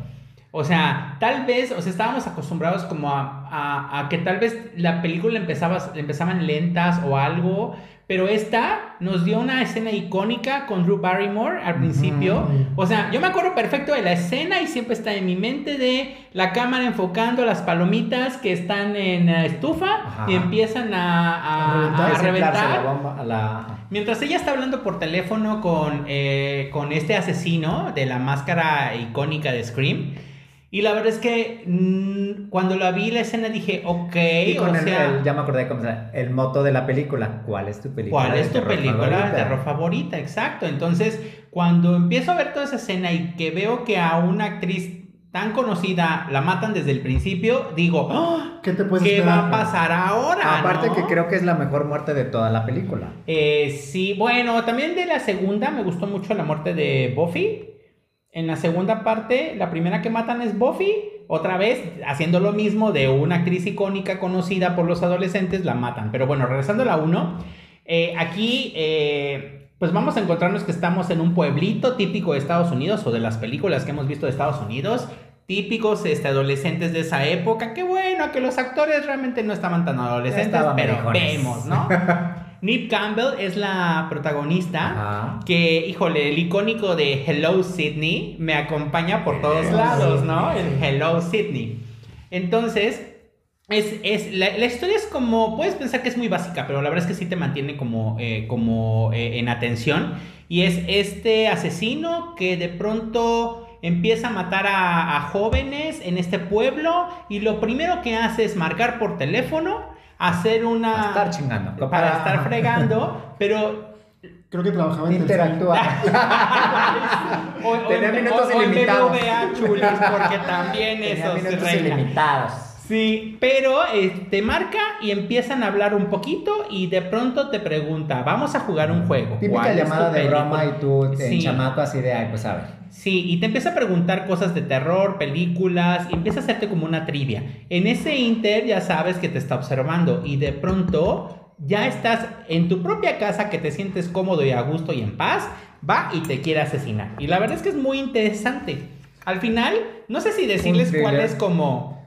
O sea, tal vez, o sea, estábamos acostumbrados como a, a- que tal vez la película empezaba, empezaban lentas o algo, pero esta nos dio una escena icónica con Drew Barrymore al principio. O sea, yo me acuerdo perfecto de la escena y siempre está en mi mente de la cámara enfocando las palomitas que están en la estufa Ajá. y empiezan a, a- A a Desinflarse reventar. la bomba, la- Mientras ella está hablando por teléfono con, eh, con este asesino de la máscara icónica de Scream. Y la verdad es que mm, cuando la vi la escena dije, ok, Y con o el, sea, el- ya me acordé cómo se llama, el moto de la película. ¿Cuál es tu película? ¿cuál de es tu película de favorita? terror favorita? Exacto. Entonces, cuando empiezo a ver toda esa escena y que veo que a una actriz tan conocida la matan desde el principio, digo, ¡Ah! ¿Qué te puedes ¿qué va a pasar ahora? Aparte no? que creo que es la mejor muerte de toda la película. Eh, sí, bueno, también de la segunda me gustó mucho la muerte de Buffy. En la segunda parte, la primera que matan es Buffy. Otra vez, haciendo lo mismo de una actriz icónica conocida por los adolescentes, la matan. Pero bueno, regresando a la 1, aquí eh, pues vamos a encontrarnos que estamos en un pueblito típico de Estados Unidos o de las películas que hemos visto de Estados Unidos. Típicos este, adolescentes de esa época. Qué bueno que los actores realmente no estaban tan adolescentes, Estaban pero vemos, ¿no? Nip Campbell es la protagonista. Ajá. Que, híjole, el icónico de Hello Sydney me acompaña por todos lados, ¿no? El Hello Sydney. Entonces, es, es, la, la historia es como, puedes pensar que es muy básica, pero la verdad es que sí te mantiene como, eh, como eh, en atención. Y es este asesino que de pronto empieza a matar a, a jóvenes en este pueblo y lo primero que hace es marcar por teléfono, hacer una... A estar chingando. Para estar fregando, pero Creo que trabajaba en o, o Tenía en- minutos o- o en ilimitados. BBVA, chulis, porque también Tenía eso se minutos regla. ilimitados. Sí, pero eh, te marca y empiezan a hablar un poquito y de pronto te pregunta, vamos a jugar un juego. Típica ¿Cuál es llamada tu de broma y tú en Sí. chamaco así de, ay, pues a ver. Sí, y te empieza a preguntar cosas de terror, películas, y empieza a hacerte como una trivia. En ese inter ya sabes que te está observando y de pronto ya estás en tu propia casa que te sientes cómodo y a gusto y en paz, va y te quiere asesinar. Y la verdad es que es muy interesante. Al final, no sé si decirles cuál es como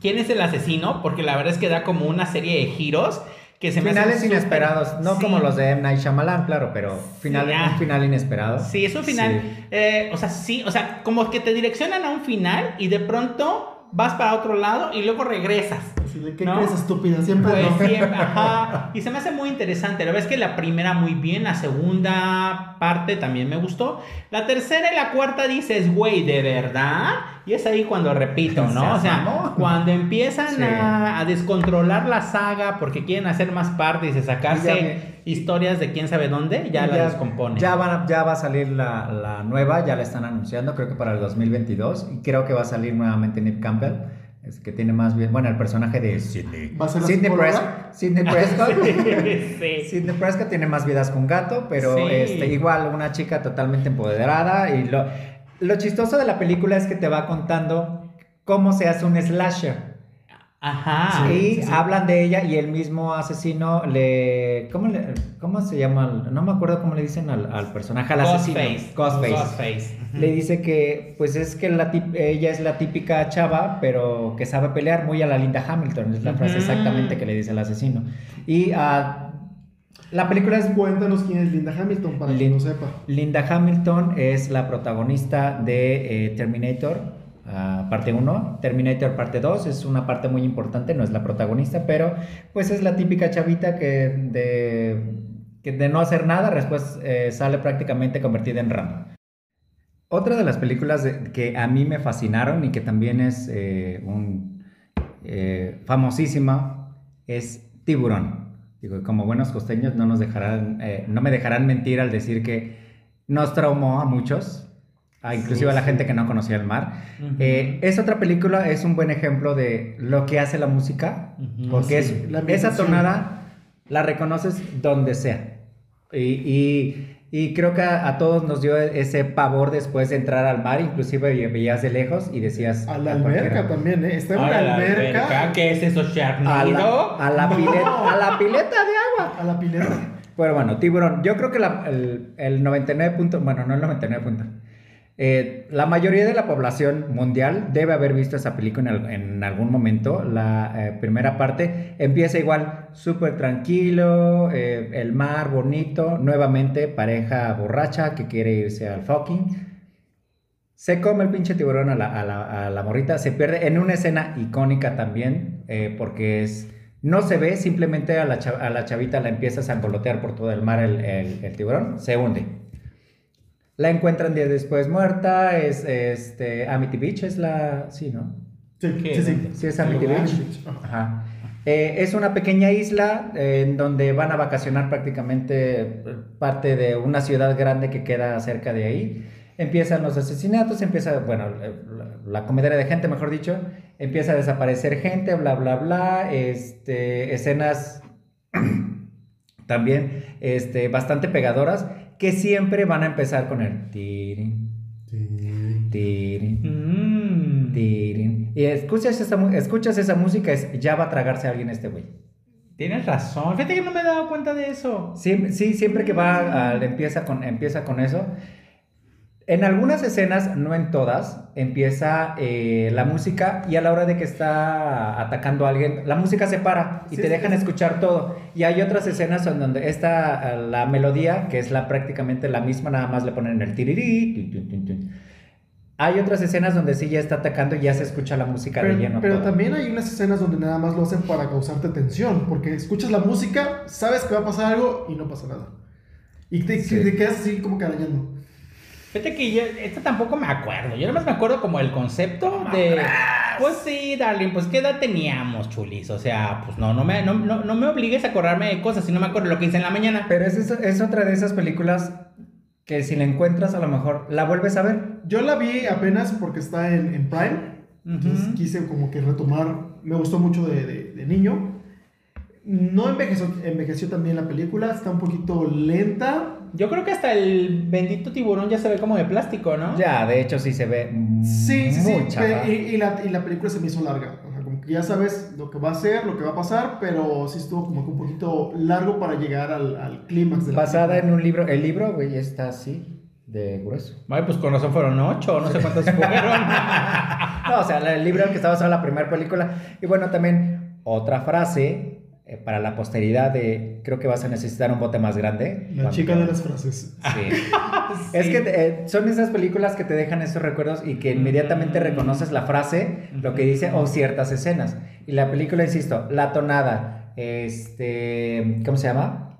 quién es el asesino, porque la verdad es que da como una serie de giros que se Finales inesperados, no Sí. como los de M. Night Shyamalan, claro, pero final, un final inesperado. Sí, es un final. Sí. eh, o sea, sí, o sea, como que te direccionan a un final y de pronto vas para otro lado y luego regresas. Así de, ¿Qué ¿No? crees, estúpida? Siempre Pues no. siempre, ajá. Y se me hace muy interesante. La verdad es que la primera muy bien, la segunda parte también me gustó. La tercera y la cuarta dices, güey, ¿de verdad? Y es ahí cuando repito, ¿no? O sea, cuando empiezan Sí. a, a descontrolar la saga porque quieren hacer más partes y sacarse ya historias de quién sabe dónde, ya, la descompone. Ya, van a- ya va a salir la, la nueva, ya la están anunciando, creo que para el 2022. Y creo que va a salir nuevamente Nick Campbell, es que tiene más bien, bueno, el personaje de Sidney. ¿Va a ser Sidney? Prescott, Sidney Prescott. sí. Sidney Prescott tiene más vidas con gato, pero Sí. este, igual una chica totalmente empoderada. Y lo, lo chistoso de la película es que te va contando cómo se hace un slasher. Ajá. y sí, sí. hablan de ella y el mismo asesino le ¿cómo, le, cómo se llama? No me acuerdo cómo le dicen al, al personaje, al asesino. Ghostface. Ghostface. Le dice que pues es que la tip- ella es la típica chava, pero que sabe pelear muy a la Linda Hamilton, es la frase exactamente que le dice el asesino. Y ah, la película es Cuéntanos quién es Linda Hamilton para Lin- quien no sepa. Linda Hamilton es la protagonista de eh, Terminator, ah, parte 1. Terminator parte 2 es una parte muy importante, no es la protagonista, pero pues es la típica chavita que de, que de no hacer nada, después eh, sale prácticamente convertida en Rambo. Otra de las películas que a mí me fascinaron y que también es eh, eh, famosísima es Tiburón. Digo, como buenos costeños no nos dejarán, no me dejarán mentir al decir que nos traumó a muchos, a inclusive a la sí. gente que no conocía el mar. Ujú. Eh, es otra película, es un buen ejemplo de lo que hace la música, Ujú. porque Sí, es la esa tonada la reconoces donde sea. Y, y- y creo que a, a todos nos dio ese pavor después de entrar al mar, inclusive ve- veías de lejos y decías... A la "A cualquiera". alberca también, ¿eh? Está en A una la alberca. ¿Qué es eso, A Sharknado? la, a la No. pileta, a la pileta de agua. A la pileta. Pero bueno, tiburón. Yo creo que la- el, el 99 punto, bueno, no el 99 punto. Eh, la mayoría de la población mundial debe haber visto esa película en, al- en algún momento. La eh, primera parte empieza igual, súper tranquilo, eh, el mar bonito, nuevamente pareja borracha que quiere irse al fucking. Se come el pinche tiburón a la, a morrita, se pierde en una escena icónica también, porque es, no se ve, simplemente a la, chavita la empieza a sangolotear por todo el mar el tiburón, se hunde. La encuentran días después muerta, es este, Amity Beach, es la, sí, ¿no? Sí, sí, sí. Sí, es Amity Beach. Ajá. Eh, es una pequeña isla eh, en donde van a vacacionar prácticamente eh, parte de una ciudad grande que queda cerca de ahí. Empiezan los asesinatos, empieza, bueno, la, la comedera de gente, mejor dicho, empieza a desaparecer gente, bla, bla, bla, este, escenas también este, bastante pegadoras que siempre van a empezar con el tirin, tirin, Mm. tirin. Y escuchas esa, escuchas esa música, es, ya va a tragarse a alguien este güey. Tienes razón. Fíjate que no me he dado cuenta de eso. Sí, sí, siempre que va, al- empieza, con, empieza con eso. En algunas escenas, no en todas, empieza eh, la música y a la hora de que está atacando a alguien, la música se para y Sí, te dejan sí. escuchar todo. Y hay otras escenas en donde está la melodía, que es la, prácticamente la misma, nada más le ponen el tirirí. tun, tun, tun. Hay otras escenas donde sí ya está atacando y ya se escucha la música de Pero, lleno. pero toda. también hay unas escenas donde nada más lo hacen para causarte tensión, porque escuchas la música, sabes que va a pasar algo y no pasa nada. Y te, Sí. te quedas así como que arañando. Fíjate que yo, esto tampoco me acuerdo. Yo nada más me acuerdo como el concepto de. Pues sí, darling, pues qué edad teníamos, chulis. O sea, pues no, no me, no, no, no me obligues a acordarme de cosas si no me acuerdo lo que hice en la mañana. Pero es, eso- es otra de esas películas que si la encuentras a lo mejor la vuelves a ver. Yo la vi apenas porque está en, en Prime. Entonces Ujú. quise como que retomar. Me gustó mucho de, de- de niño. No envejeció, envejeció también la película. Está un poquito lenta. Yo creo que hasta el bendito tiburón ya se ve como de plástico, ¿no? Ya, de hecho sí se ve Sí, sí, sí. muy Y, y la, y la película se me hizo larga. O sea, como que ya sabes lo que va a ser, lo que va a pasar, pero sí estuvo como que un poquito largo para llegar al, al clímax de la Basada en un libro. El libro, güey, está así, de grueso. Ay, pues con razón fueron ocho, no sé cuántos fueron. No, o sea, el libro en el que está basada la primera película. Y bueno, también otra frase eh, para la posteridad de creo que vas a necesitar un bote más grande. La Cuando chica de las frases. Sí. Es que eh, son esas películas que te dejan esos recuerdos y que inmediatamente reconoces la frase, lo que dice o ciertas escenas. Y la película, insisto, la tonada, este, ¿cómo se llama?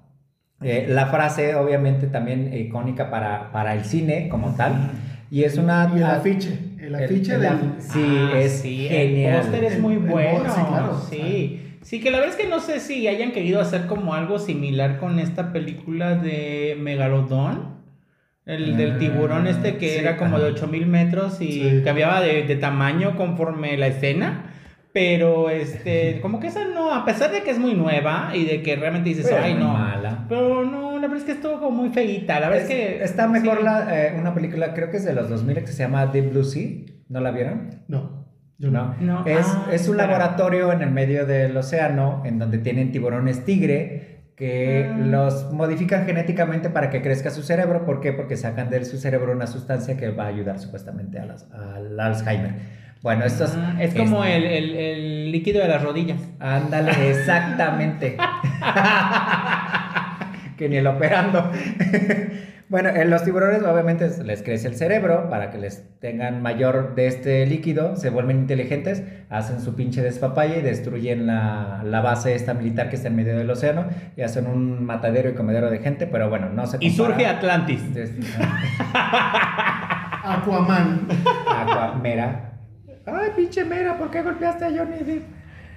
Eh, la frase, obviamente, también icónica para, para el cine como tal. Y es una... Y el afiche. El el- afiche el del. af- Sí, Ah, es sí, genial. El póster es muy El- el bueno. sí, claro. Sí. Sí, que la verdad es que no sé si hayan querido hacer como algo similar con esta película de Megalodon. El del Ah, tiburón este que sí, era como de ajá. 8000 metros y Sí. cambiaba de, de tamaño conforme la escena. Pero este, como que esa no, a pesar de que es muy nueva y de que realmente dices, Pero ay no. mala. Pero no, la verdad es que estuvo como muy feíta. La verdad es, que. Está mejor sí. la, eh, una película, creo que es de los 2000, que se llama Deep Blue Sea. ¿No la vieron? No. No, No, es, ah, es un laboratorio en el medio del océano en donde tienen tiburones tigre que Ah. los modifican genéticamente para que crezca su cerebro. ¿Por qué? Porque sacan de su cerebro una sustancia que va a ayudar supuestamente a las- al Alzheimer. Bueno, esto es... Ah, es como este, el, el- el líquido de las rodillas. Ándale, exactamente. que ni el operando. Bueno, en los tiburones obviamente les crece el cerebro para que les tengan mayor de este líquido, se vuelven inteligentes, hacen su pinche despapalle y destruyen la, la base esta militar que está en medio del océano y hacen un matadero y comedero de gente, pero bueno, no se Y surge Atlantis. Des- Aquaman. Aqua, Mera. Ay, pinche Mera, ¿por qué golpeaste a Johnny Depp?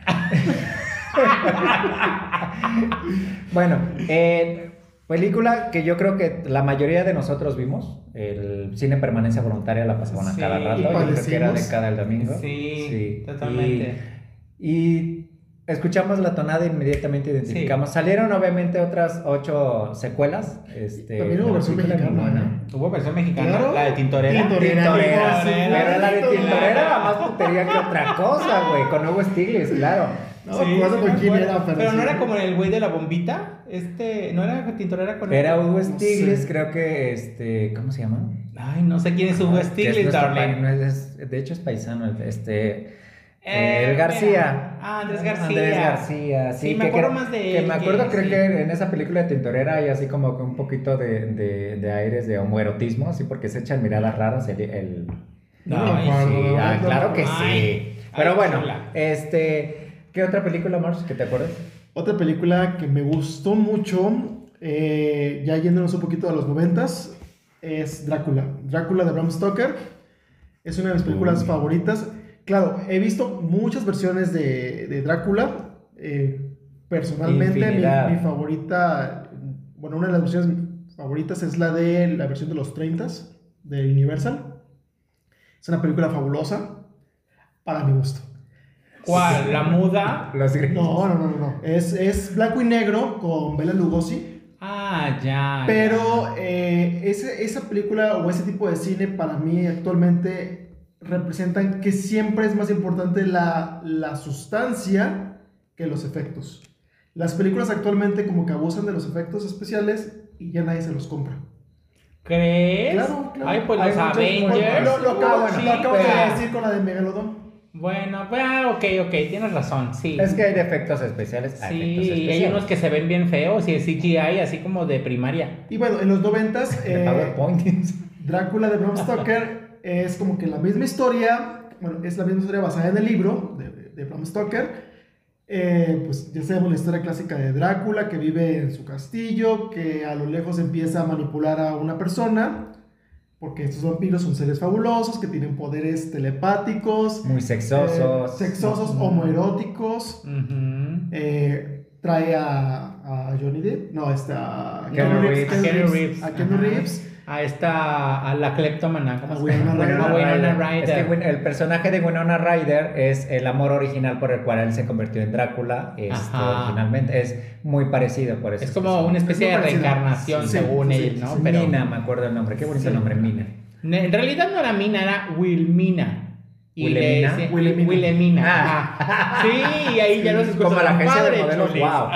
bueno, eh, película que yo creo que la mayoría de nosotros vimos. El cine permanencia voluntaria la pasaban a Sí, cada rato. Yo creo que era de cada el domingo. Sí, totalmente. Y, y escuchamos la tonada e inmediatamente identificamos. Salieron obviamente otras ocho secuelas. Este, También hubo versión mexicana. Hubo versión mexicana, Claro. la de Tintorera. Tintorera. Tintorera, Sí, pero la de. Tintorera era más putería que otra cosa, güey, con Hugo Stiglitz, claro. No, Sí, sí con quién era, pero. Pero no sí. era como el güey de la bombita. Este, no era Tintorera con Era? Hugo Stiglitz, creo que, este, ¿cómo se llama? Ay, no sé quién es Hugo es Stiglitz, darling. no es- de hecho es paisano, este... Eh, el García. mira. Ah, Andrés García. Andrés García, sí. Sí, me acuerdo más de Que él me acuerdo, que- creo sí. que en esa película de Tintorera hay así como que un poquito de, de, de aires de homoerotismo, así porque se echan miradas raras el... el... No Sí, no, ah, claro que sí. Ay, Pero ay, bueno, chula. este... ¿Qué otra película, Mars, que te acuerdas? Otra película que me gustó mucho, eh, ya yéndonos un poquito a los noventas, es Drácula. Drácula de Bram Stoker. Es una de mis películas Uy. favoritas. Claro, he visto muchas versiones de, de Drácula. eh, personalmente, mi, mi favorita, bueno, una de las versiones favoritas es la de la versión de los 30 de Universal. Es una película fabulosa, para mi gusto. ¿Cuál? ¿La muda? Los gringos. No, no, no, no. no. Es, es blanco y negro con Bela Lugosi. Ah, ya. Pero eh, ese- esa película o ese tipo de cine para mí actualmente representan que siempre es más importante la, la sustancia que los efectos. Las películas actualmente como que abusan de los efectos especiales y ya nadie se los compra. ¿Crees? Claro, claro. Ay, pues Hay los muchos Avengers. buenos. Lo, lo acabo, bueno, lo acabo de decir con la de Megalodon. Bueno, ah, ok, ok, tienes razón, sí. Es que hay defectos especiales. hay Sí, efectos y hay especiales. unos que se ven bien feos y es CGI así como de primaria. Y bueno, en los noventas... Eh. Drácula de Bram Stoker es como que la misma historia, bueno, es la misma historia basada en el libro de, de- de Bram Stoker. Eh, pues ya sabemos la historia clásica de Drácula que vive en su castillo, que a lo lejos empieza a manipular a una persona, porque estos vampiros son seres fabulosos que tienen poderes telepáticos, Muy eh, sexosos. sexosos, homoeróticos. Eh, trae a, a Johnny Depp, no, está a Keanu Reeves. A Keanu Reeves. a Keanu. Reeves. A esta, a la cleptomana, ¿cómo A se Winona llama? Ryder. A Winona Ryder. Es que el personaje de Winona Ryder es el amor original por el cual él se convirtió en Drácula. Este, originalmente es muy parecido por eso. Es como una especie Es de reencarnación Sí, según sí, él, ¿no? sí. Pero Mina, me acuerdo el nombre. Qué bonito nombre, Mina. En realidad no era Mina, era Wilmina. Y ¿Wilhelmina? Wilhelmina. Wilhelmina, Ah. Sí, y ahí ya los escuchó Como la agencia de padre, modelos, chulis. wow.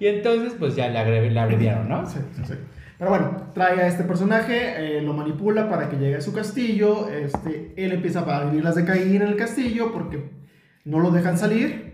Y entonces, pues ya le, le abreviaron, ¿no? Sí, sí, sí. Pero bueno, trae a este personaje, eh, lo manipula para que llegue a su castillo. Este, él empieza a vivir las de Caín en el castillo porque no lo dejan salir.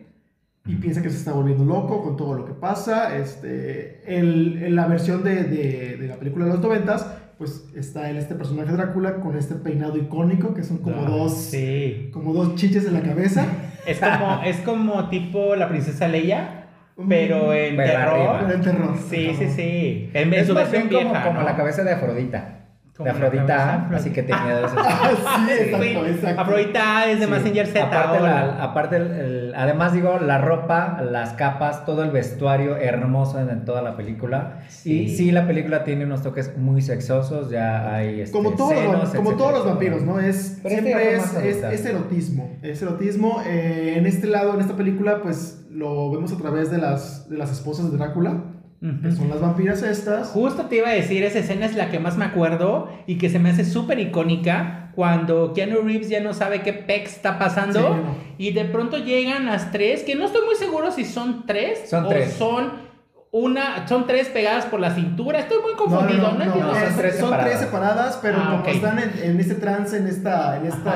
y piensa que se está volviendo loco con todo lo que pasa. Este, el, en la versión de, de, de la película de los noventas, pues está él, este personaje Drácula con este peinado icónico que son como Ah, dos Sí. como dos chiches en la cabeza. Es como, es como tipo la princesa Leia, pero en Pero terror. arriba. Pero en terror. Sí, sí, sí. En, Es su más bien como, vieja, como ¿no? la cabeza de Afrodita. Como de Afrodita, Afrodita. así que te miedo de eso. Ah, sí, Sí, exacto, exacto. Afrodita es de Sí. Mazinger Z. Aparte, la- aparte el- el- además digo, la ropa, las capas, todo el vestuario hermoso en, en toda la película. Sí. Y sí, la película tiene unos toques muy sexosos, ya hay este, Como todos, los, senos, vam- como todos los vampiros, ¿no? Es, Pero este siempre ya es, es, es erotismo. Es erotismo. eh, en este lado, en esta película, pues lo vemos a través de las, de las esposas de Drácula, Ujú. que son las vampiras estas. Justo te iba a decir, esa escena es la que más me acuerdo y que se me hace súper icónica cuando Keanu Reeves ya no sabe qué pex está pasando Sí, no. y de pronto llegan las tres, que no estoy muy seguro si son tres Son o tres. son una, son tres pegadas por la cintura, estoy muy confundido, no, no, no, entiendo. no, son es- tres son separadas. tres separadas, pero Ah, como están en, en este trance, en esta, en esta.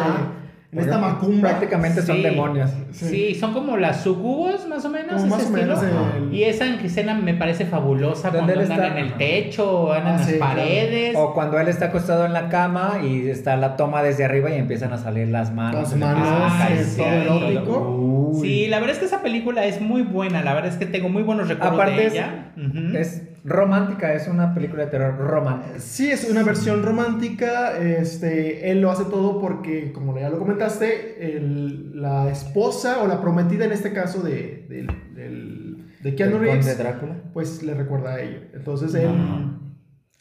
En esta macumba. Prácticamente son Sí. demonios. Sí. son como las sucubos más o menos. Como más ese o menos el- Y esa escena me parece fabulosa ¿Dónde cuando él andan está? en el techo, andan Ah, en sí, las claro. paredes. O cuando él está acostado en la cama y está la toma desde arriba y empiezan a salir las manos. Las manos, eh, sí, todo erótico. Sí, la verdad es que esa película es muy buena. La verdad es que tengo muy buenos recuerdos Aparte de es- ella. Es romántica, es una película de terror romántica. Sí, es una versión romántica. Este, él lo hace todo porque, como ya lo comentaste, el- la esposa o la prometida en este caso de, del- de Keanu Reeves, Drácula. pues le recuerda a ella. Entonces él.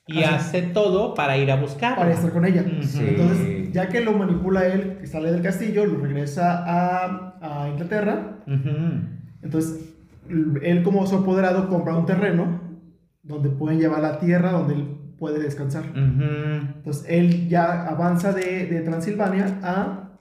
Y Así. hace todo para ir a buscar. para estar con ella. Sí. Entonces, ya que lo manipula él, que sale del castillo, lo regresa a, a Inglaterra. Entonces, él como su apoderado compra un terreno donde pueden llevar la tierra, donde él puede descansar. Entonces, él ya avanza de, de Transilvania a,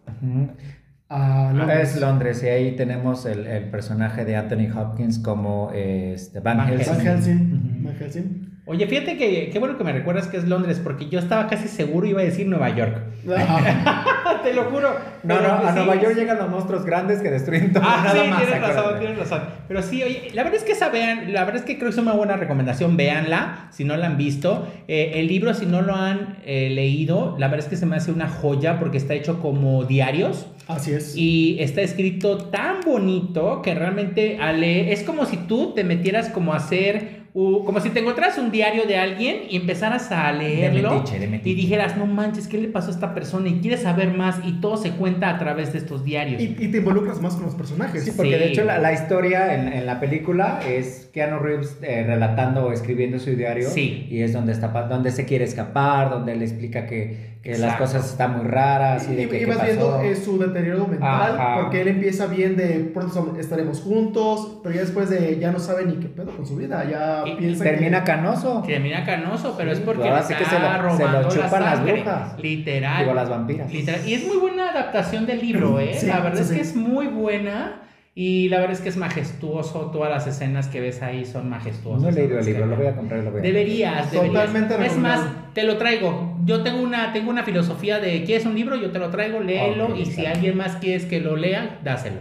a Londres. Es Londres y ahí tenemos el, el personaje de Anthony Hopkins como eh, este, Van, Van Helsing. Van Helsing. Van Helsing. Oye, fíjate que qué bueno que me recuerdas que es Londres, porque yo estaba casi seguro iba a decir Nueva York. Te lo juro. No, no, a sí. Nueva York llegan los monstruos grandes que destruyen todo. Ah, nada sí, más, tienes razón, tienes razón. Pero sí, oye, la verdad es que esa vean, la verdad es que creo que es una buena recomendación, véanla, si no la han visto. Eh, el libro, si no lo han eh, leído, la verdad es que se me hace una joya porque está hecho como diarios. Así es. Y está escrito tan bonito que realmente al leer- es como si tú te metieras como a hacer, como si te encontraras un diario de alguien y empezaras a leerlo metiche, de metiche. y dijeras, no manches, ¿qué le pasó a esta persona? Y quieres saber más y todo se cuenta a través de estos diarios. Y, y te involucras más con los personajes. Sí, porque Sí. de hecho la, la historia en, en la película es Keanu Reeves eh, relatando o escribiendo su diario. Sí. Y es donde, está, donde se quiere escapar, donde él explica que, que las cosas están muy raras y de Y, que y qué vas pasó. viendo eh, su deterioro mental, Ajá. porque él empieza bien de pronto estaremos juntos, pero ya después de ya no sabe ni qué pedo con su vida, ya Y- piensa Termina que... canoso. Termina canoso, pero es porque ahora le sí está que se lo- se lo la chupan las brujas. Literal. Digo, las vampiras. Literal. Y es muy buena adaptación del libro, ¿eh? Sí, la verdad sí, es sí. que es muy buena. Y la verdad es que es majestuoso. Todas las escenas que ves ahí son majestuosas. No he leído el libro, lo voy a comprar y lo voy a Deberías, deberías. Totalmente Es más, te lo traigo. Yo tengo una, tengo una filosofía de ¿quieres un libro? Yo te lo traigo, léelo. Y si alguien más quieres que lo lea, dáselo.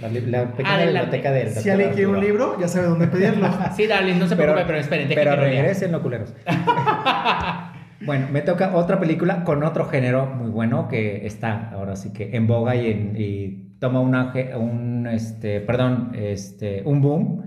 La, la pequeña Adelante. biblioteca del Si alguien quiere un libro, ya sabe dónde pedirlo. Sí, dale, no se Pero- preocupe, pero esperen, Pero que lo lea. regresen, no culeros. bueno, me toca otra película con otro género muy bueno que está ahora sí que en boga y, en- y toma una, un, este, perdón, este, un boom.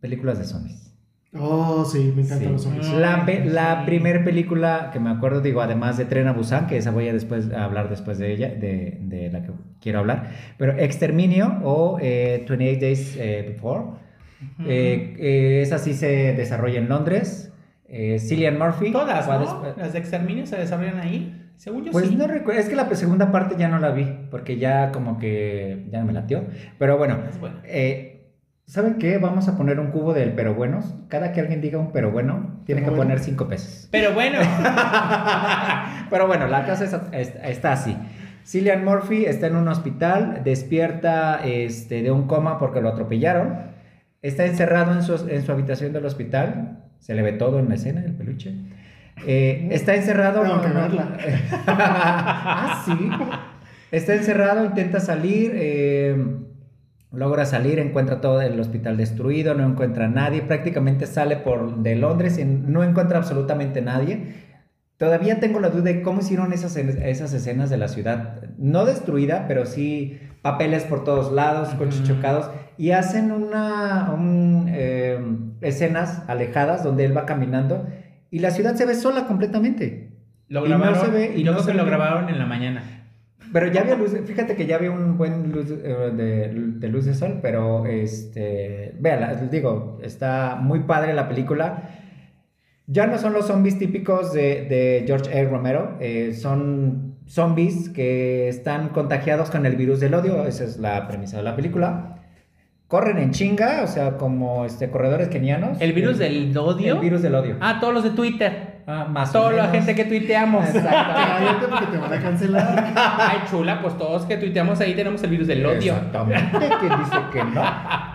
Películas de zombies. Oh, sí, me encantan Sí. los zombies. La, pe- la Sí. primera película que me acuerdo, digo, además de Tren a Busan, que esa voy a después a hablar después de ella, de, de la que quiero hablar, pero Exterminio o eh, 28 Days eh, Before, eh, eh, esa sí se desarrolla en Londres. Eh, Cillian Murphy. Todas, ¿no? después- Las de exterminio se desarrollan ahí. Según yo Pues sí. no recuerdo, es que la segunda parte ya no la vi, porque ya como que ya me latió. Pero bueno, Es buena. eh, ¿saben qué? Vamos a poner un cubo del pero buenos. Cada que alguien diga un pero bueno, tiene que bueno. poner cinco pesos. Pero bueno. Pero bueno, la casa es- es- está así. Cillian Murphy está en un hospital, despierta este, de un coma porque lo atropellaron. Está encerrado en su, en su habitación del hospital. Se le ve todo en la escena, el peluche. Eh, está encerrado. No, no, no. ah, sí. Está encerrado, intenta salir. eh, Logra salir, encuentra todo el hospital destruido, no encuentra a nadie, prácticamente sale por de Londres y no encuentra absolutamente nadie. Todavía tengo la duda de cómo hicieron esas, esas escenas de la ciudad, no destruida, pero sí papeles por todos lados, coches chocados, y hacen una, un, eh, escenas alejadas donde él va caminando y la ciudad se ve sola completamente. Lo Y no grabaron, se ve- y yo no creo se que lo grabaron en la mañana. Pero ya había luz, fíjate que ya había un buen luz eh, de, de luz de sol, pero este, véala, digo, está muy padre la película. Ya no son los zombies típicos de, de George A. Romero, eh, son zombies que están contagiados con el virus del odio, esa es la premisa de la película. Corren en chinga, o sea, como este, corredores kenianos. ¿El virus del odio? El virus del odio. Ah, todos los de Twitter. Ah, más o Toda la gente que tuiteamos. Cállate porque te van a cancelar. Ay, chula, pues todos que tuiteamos ahí tenemos el virus del odio. Exactamente, que dice que no.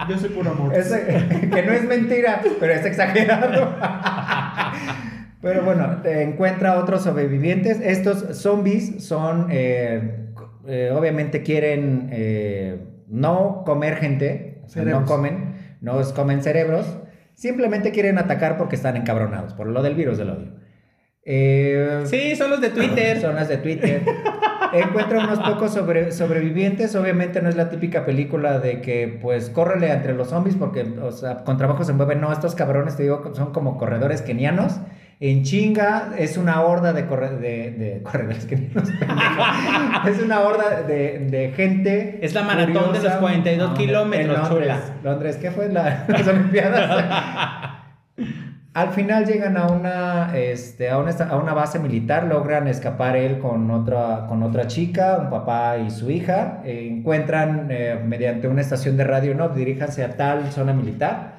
Yo soy puro amor. Es, que no es mentira, pero es exagerado. Pero bueno, te encuentra otros sobrevivientes. Estos zombies son, eh, eh, obviamente quieren eh, no comer gente, o sea, no comen, no comen cerebros, simplemente quieren atacar porque están encabronados por lo del virus del odio. Eh, Sí, son los de Twitter. son las de Twitter. Encuentra unos pocos sobre- sobrevivientes. Obviamente no es la típica película de que, pues, córrele entre los zombies porque, o sea, con trabajo se mueven. No, estos cabrones, te digo, son como corredores kenianos. En chinga es una horda de, corre- de, de corredores pendejo. es una horda de, de gente. Es la maratón de los 42 kilómetros, en Londres, chula. Londres, ¿qué fue? La- las Olimpiadas. Al final llegan a una, este, a una, a una base militar, logran escapar él con otra, con otra chica, un papá y su hija. eh, encuentran eh, mediante una estación de radio, no, diríjanse a tal zona militar.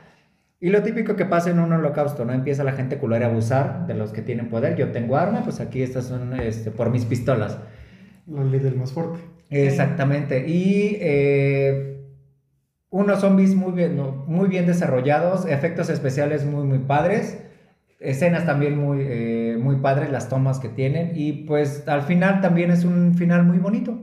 Y lo típico que pasa en un holocausto, ¿no? Empieza la gente culera a abusar de los que tienen poder. Yo tengo arma, pues aquí estas son este, por mis pistolas. La ley del más fuerte. Exactamente. Y eh, unos zombies muy bien, no, muy bien desarrollados, efectos especiales muy, muy padres, escenas también muy, eh, muy padres, las tomas que tienen. Y pues al final también es un final muy bonito.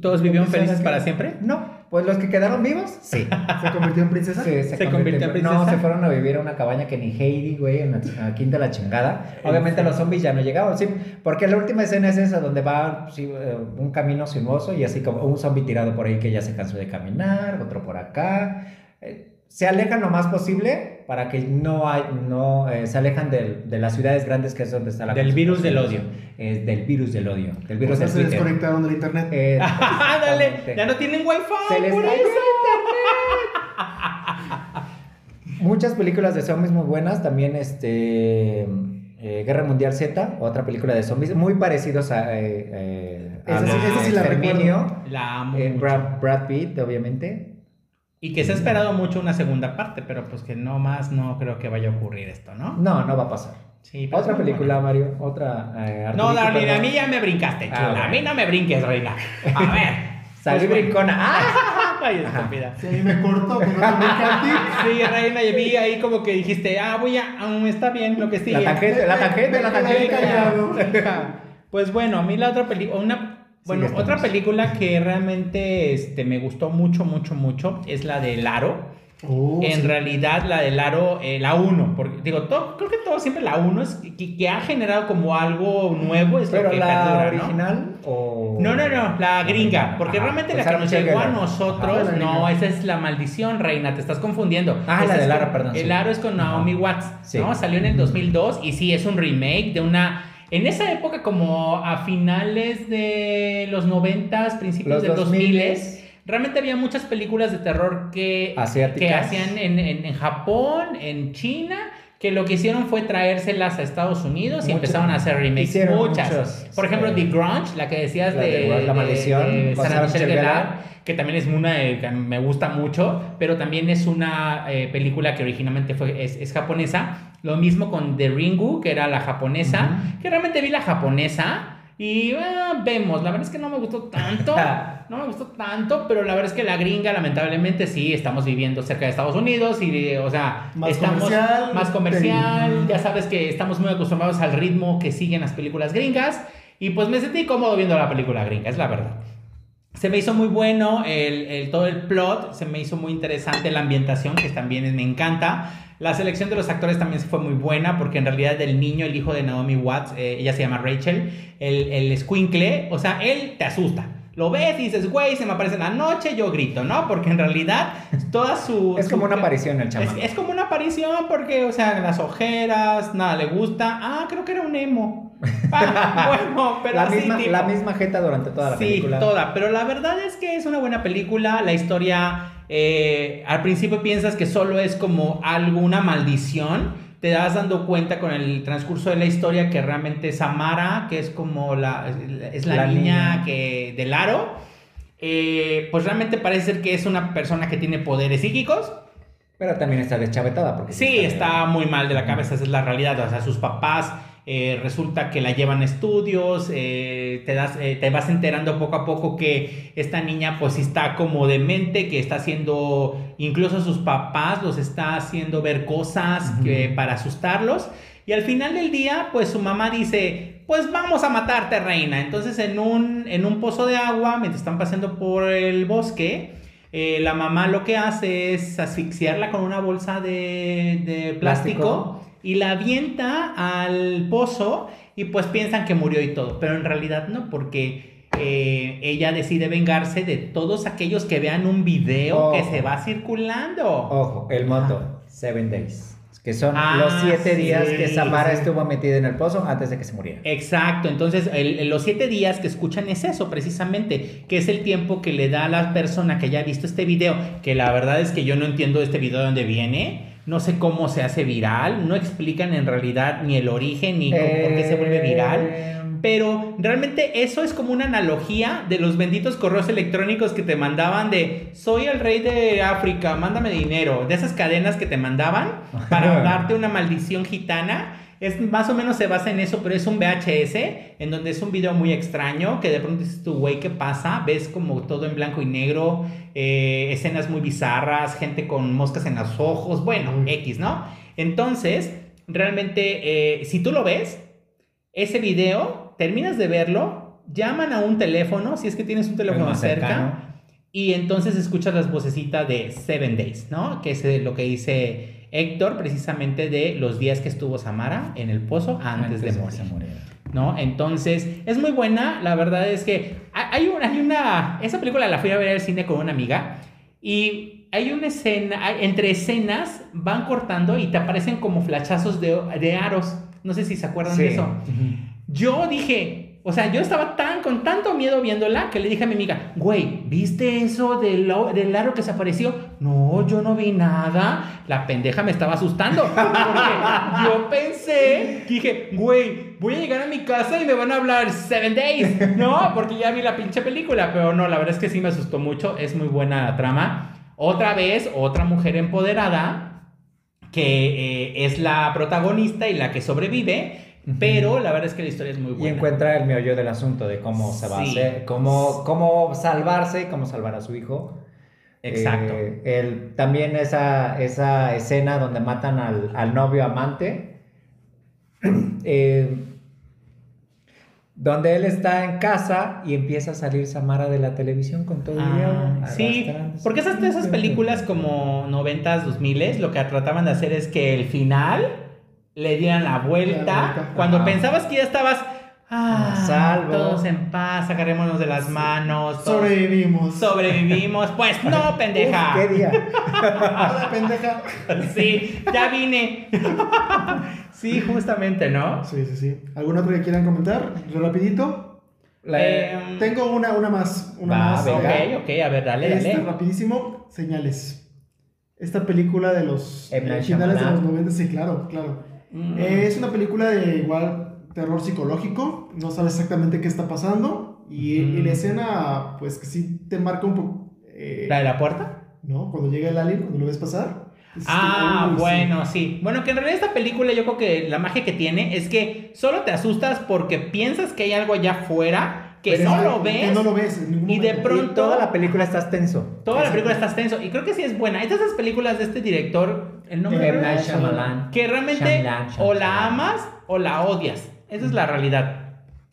¿Todos vivieron felices para siempre? No, pues los que quedaron vivos, sí. ¿Se convirtió en princesa? Sí, ¿Se convirtió en No, princesa? se fueron a vivir a una cabaña que ni Heidi, güey, en la, de la chingada. Obviamente los zombies ya no llegaban, sí, porque la última escena es esa donde va sí, eh, un camino sinuoso y así como un zombie tirado por ahí que ya se cansó de caminar, otro por acá. Eh, se alejan lo más posible para que no hay, no eh, se alejan del- de las ciudades grandes que es donde está la Del virus del concentración. Es del virus del odio, del virus del se Twitter. desconectaron del internet. Eh, Ándale, exactamente. ya no tienen wifi. Se les por eso. Muchas películas de zombies muy buenas, también este eh, Guerra Mundial Z, otra película de zombies, muy parecidos a, eh, eh, Esa sí- la Exterminio. La amo Eh. Brad, Brad Pitt, obviamente. Y que se ha esperado mucho una segunda parte, pero pues que no más no creo que vaya a ocurrir esto, ¿no? No, no va a pasar. Sí, pero Otra película, buena. Mario, otra... eh, No, Darlene, a mí ya me brincaste, Ah, chula. bueno. A mí no me brinques, reina. A ver. Salí Pues, brincona. ¡Ah! Ay, estúpida. Ahí me corto, que no brinque a ti. Sí, reina, y vi ahí como que dijiste, ah, voy a, ah, está bien lo que sigue. La tangente, la tangente, la Me tangente. Pues bueno, a mí la otra película, una, bueno, otra película que realmente este, me gustó mucho, mucho, mucho es la de Laro. Oh, en sí. realidad, la de Laro, eh, la 1, porque digo, todo, creo que todo siempre la 1 es que, que ha generado como algo nuevo, es lo que la perdura, ¿no? original o... No, no, no, la gringa, porque Ajá, realmente pues la que nos llegó a nosotros, Ajá, la no, esa es la maldición, reina, te estás confundiendo. Ah, Esa la de es Lara, con- perdón, El sí. Laro es con Naomi. Watts, Sí. ¿no? Salió en el 2002 y sí, es un remake de una... En esa época, como a finales de los 90, principios Los de 2000, 2000s. realmente había muchas películas de terror que, Asiáticas. que hacían en, en- en Japón, en China, que lo que hicieron fue traérselas a Estados Unidos y empezaron a hacer remakes. muchas. Por ejemplo, sí. The Grunge, la que decías La de, de La de- Maldición, de Sarah Michelle Michelle Gellar, Gellar. que también es una eh, que me gusta mucho, pero también es una eh, película que originalmente fue, es, es japonesa. Lo mismo con The Ringu, que era la japonesa, que realmente vi la japonesa y ah, vemos, la verdad es que no me gustó tanto, no me gustó tanto, pero la verdad es que la gringa lamentablemente sí, estamos viviendo cerca de Estados Unidos y, o sea, Más estamos comercial, más comercial, ya sabes que estamos muy acostumbrados al ritmo que siguen las películas gringas y pues me sentí cómodo viendo la película gringa, es la verdad. Se me hizo muy bueno el, todo el plot, se me hizo muy interesante la ambientación, que también me encanta. La selección de los actores también fue muy buena, porque en realidad el niño, el hijo de Naomi Watts, eh, ella se llama Rachel, el, el squinkle, o sea, él te asusta. Lo ves y dices, güey, se me aparece en la noche, yo grito, ¿no? Porque en realidad toda su... Es como su- una aparición el chamán. es como una aparición porque, o sea, las ojeras, nada le gusta. Ah, creo que era un emo. Ah, bueno, pero la, así misma, tipo- la misma jeta durante toda la sí, película. toda. Pero la verdad es que es una buena película. La historia, eh, al principio piensas que solo es como algo, una maldición. Te das dando cuenta con el transcurso de la historia que realmente Samara, que es como la, es la, La niña, niña. que del aro, eh, pues realmente parece ser que es una persona que tiene poderes psíquicos. Pero también está deschavetada. Porque Sí, está muy mal de la cabeza, esa es la realidad. O sea, sus papás eh, resulta que la llevan a estudios, eh, te, das, eh, te vas enterando poco a poco que esta niña pues está como demente, que está haciendo, incluso sus papás los está haciendo ver cosas que, para asustarlos. Y al final del día, pues su mamá dice, pues vamos a matarte, reina. Entonces en un, en un pozo de agua, mientras están pasando por el bosque, la mamá lo que hace es asfixiarla con una bolsa de, de plástico, Plástico. Y la avienta al pozo y pues piensan que murió y todo, pero en realidad no, porque eh, ella decide vengarse de todos aquellos que vean un video que se va circulando. Ojo, el moto, Seven Days. Que son Ah, los siete sí, días que Samara sí. estuvo metida en el pozo antes de que se muriera. Exacto, entonces el- los siete días que escuchan es eso precisamente, que es el tiempo que le da a la persona que haya visto este video, que la verdad es que yo no entiendo este video de dónde viene, no sé cómo se hace viral, no explican en realidad ni el origen ni cómo- por qué se vuelve viral. Eh, Pero realmente eso es como una analogía de los benditos correos electrónicos que te mandaban de soy el rey de África, mándame dinero, de esas cadenas que te mandaban para darte una maldición gitana. Es más o menos se basa en eso, pero es un VHS en donde es un video muy extraño que de pronto dices tu güey, ¿qué pasa? Ves como todo en blanco y negro, eh, escenas muy bizarras, gente con moscas en los ojos, bueno. X, ¿no? Entonces, realmente, eh, si tú lo ves, ese video, terminas de verlo, llaman a un teléfono, si es que tienes un teléfono más cerca, cercano. y entonces escuchas las vocecitas de Seven Days, ¿no? Que es eh, lo que dice Héctor, precisamente de los días que estuvo Samara en el pozo antes, de que morir. ¿no? Entonces, es muy buena, la verdad es que hay una, hay una, esa película la fui a ver al cine con una amiga y hay una escena, hay- entre escenas van cortando y te aparecen como flachazos de, de aros, no sé si se acuerdan de eso. Yo dije, o sea, yo estaba tan con tanto miedo viéndola que le dije a mi amiga, güey, ¿viste eso del, del aro que se apareció? No, yo no vi nada. La pendeja me estaba asustando. Porque yo pensé, dije, güey, voy a llegar a mi casa y me van a hablar Seven Days. No, porque ya vi la pinche película. Pero no, la verdad es que sí me asustó mucho. Es muy buena la trama. Otra vez, otra mujer empoderada que eh, es la protagonista y la que sobrevive. Pero la verdad es que la historia es muy Y buena. encuentra el meollo del asunto de cómo se va a Sí. hacer, cómo, cómo salvarse y cómo salvar a su hijo. Exacto. Eh, el- también esa, esa escena donde matan al, al novio amante, eh, donde él está en casa y empieza a salir Samara de la televisión con todo el Ah, video. sí, arrastrándose. porque esas, esas películas como 90s, 2000 lo que trataban de hacer es que el final le dieran la vuelta. La. Cuando Ajá. pensabas que ya estabas ah, A salvo. todos en paz, agarrémonos de las manos, todos Sobrevivimos. sobrevivimos. Pues no, pendeja. Uf, ¿Qué día? Hola, pendeja. Sí, ya vine. sí, justamente, ¿no? Sí, sí, sí. ¿Algún otro que quieran comentar? Rapidito. La- Em, Tengo una, una más. Una Va, más. venga. ok, ok, a ver, dale, Esta, dale. rapidísimo. Señales. Esta película de los eh, finales de los 90, sí, claro, claro. Mm. Eh, es una película de igual terror psicológico. No sabes exactamente qué está pasando. Y, y la escena, pues que sí te marca un poco. eh, ¿La de la puerta? ¿No? Cuando llega el alien, cuando lo ves pasar. Ah, "Uy, sí". bueno, sí. Bueno, que en realidad esta película yo creo que la magia que tiene es que solo te asustas porque piensas que hay algo allá afuera que Pero no es lo que ves. no lo ves en ningún y de pronto- Y toda la película estás tenso. Toda la película estás tenso. Y creo que sí es buena. Es de esas películas de este director, el nombre es- Shyamalan. que realmente Shyamalan, o la amas o la odias. Esa es la realidad.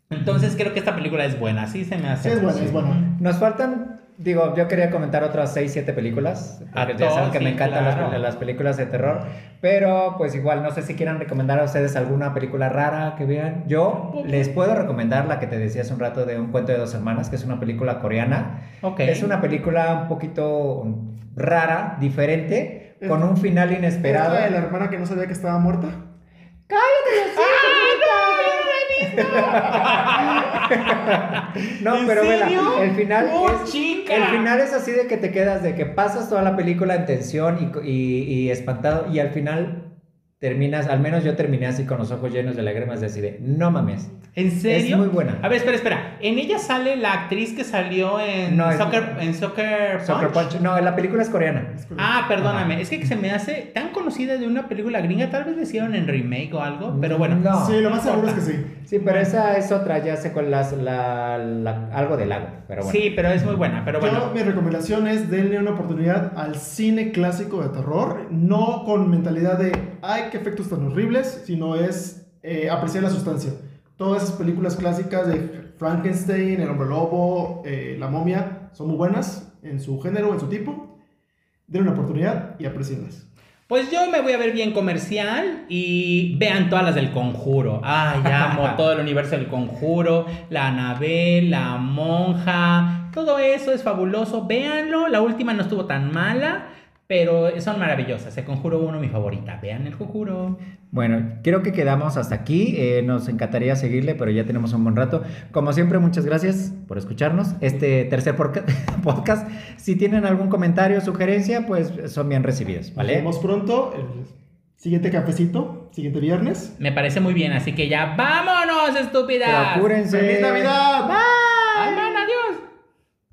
Entonces creo que esta película es buena, sí se me hace. Sí, es buena, es buena. Nos faltan, digo, yo quería comentar otras 6, 7 películas. Porque ya saben que me encantan las- claro. las, películas de terror. Pero pues igual, no sé si quieran recomendar a ustedes alguna película rara que vean. Yo les puedo recomendar la que te decía hace un rato de Un cuento de dos hermanas, que es una película coreana. Ok. Es una película un poquito rara, diferente, con un final inesperado. ¿Es la de la hermana que no sabía que estaba muerta? No, ¿En pero vela, serio? el final ¡Oh, es, chica! el final es así de que te quedas de que pasas toda la película en tensión y, y- y espantado y al final terminas, al menos yo terminé así con los ojos llenos de lágrimas de así de, no mames. ¿En serio? Es muy buena. A ver, espera, espera. En ella sale la actriz que salió en No, es- Soccer, en Soccer Punch. Soccer Punch. No, la película es coreana. Ah, perdóname. Es que se me hace tan conocida de una película gringa. Tal vez le hicieron en remake o algo. Pero bueno. No. sí, lo más seguro es que sí. Sí, pero esa es otra, ya sé con las, la, la- algo del lago, pero bueno. Sí, pero es muy buena. Pero bueno. Yo, mi recomendación es denle una oportunidad al cine clásico de terror, no con mentalidad de, ay, qué efectos tan horribles, sino es eh, apreciar la sustancia. Todas esas películas clásicas de Frankenstein, El Hombre Lobo, eh, La Momia, son muy buenas en su género, en su tipo. Denle una oportunidad y aprecienlas. Pues yo me voy a ver bien comercial y vean todas las del conjuro. Ay, amo todo el universo del conjuro, la Anabel, la monja, todo eso es fabuloso. Véanlo, la última no estuvo tan mala, pero son maravillosas. El conjuro 1, mi favorita. Vean el conjuro. Bueno, creo que quedamos hasta aquí. Eh, nos encantaría seguirle, pero ya tenemos un buen rato. Como siempre, muchas gracias por escucharnos. Este tercer podcast, si tienen algún comentario, sugerencia, pues son bien recibidos, Nos vemos pronto. El siguiente cafecito, siguiente viernes. Me parece muy bien, así que ya vámonos, estúpidas. Procúrense. ¡Feliz Navidad! Bye.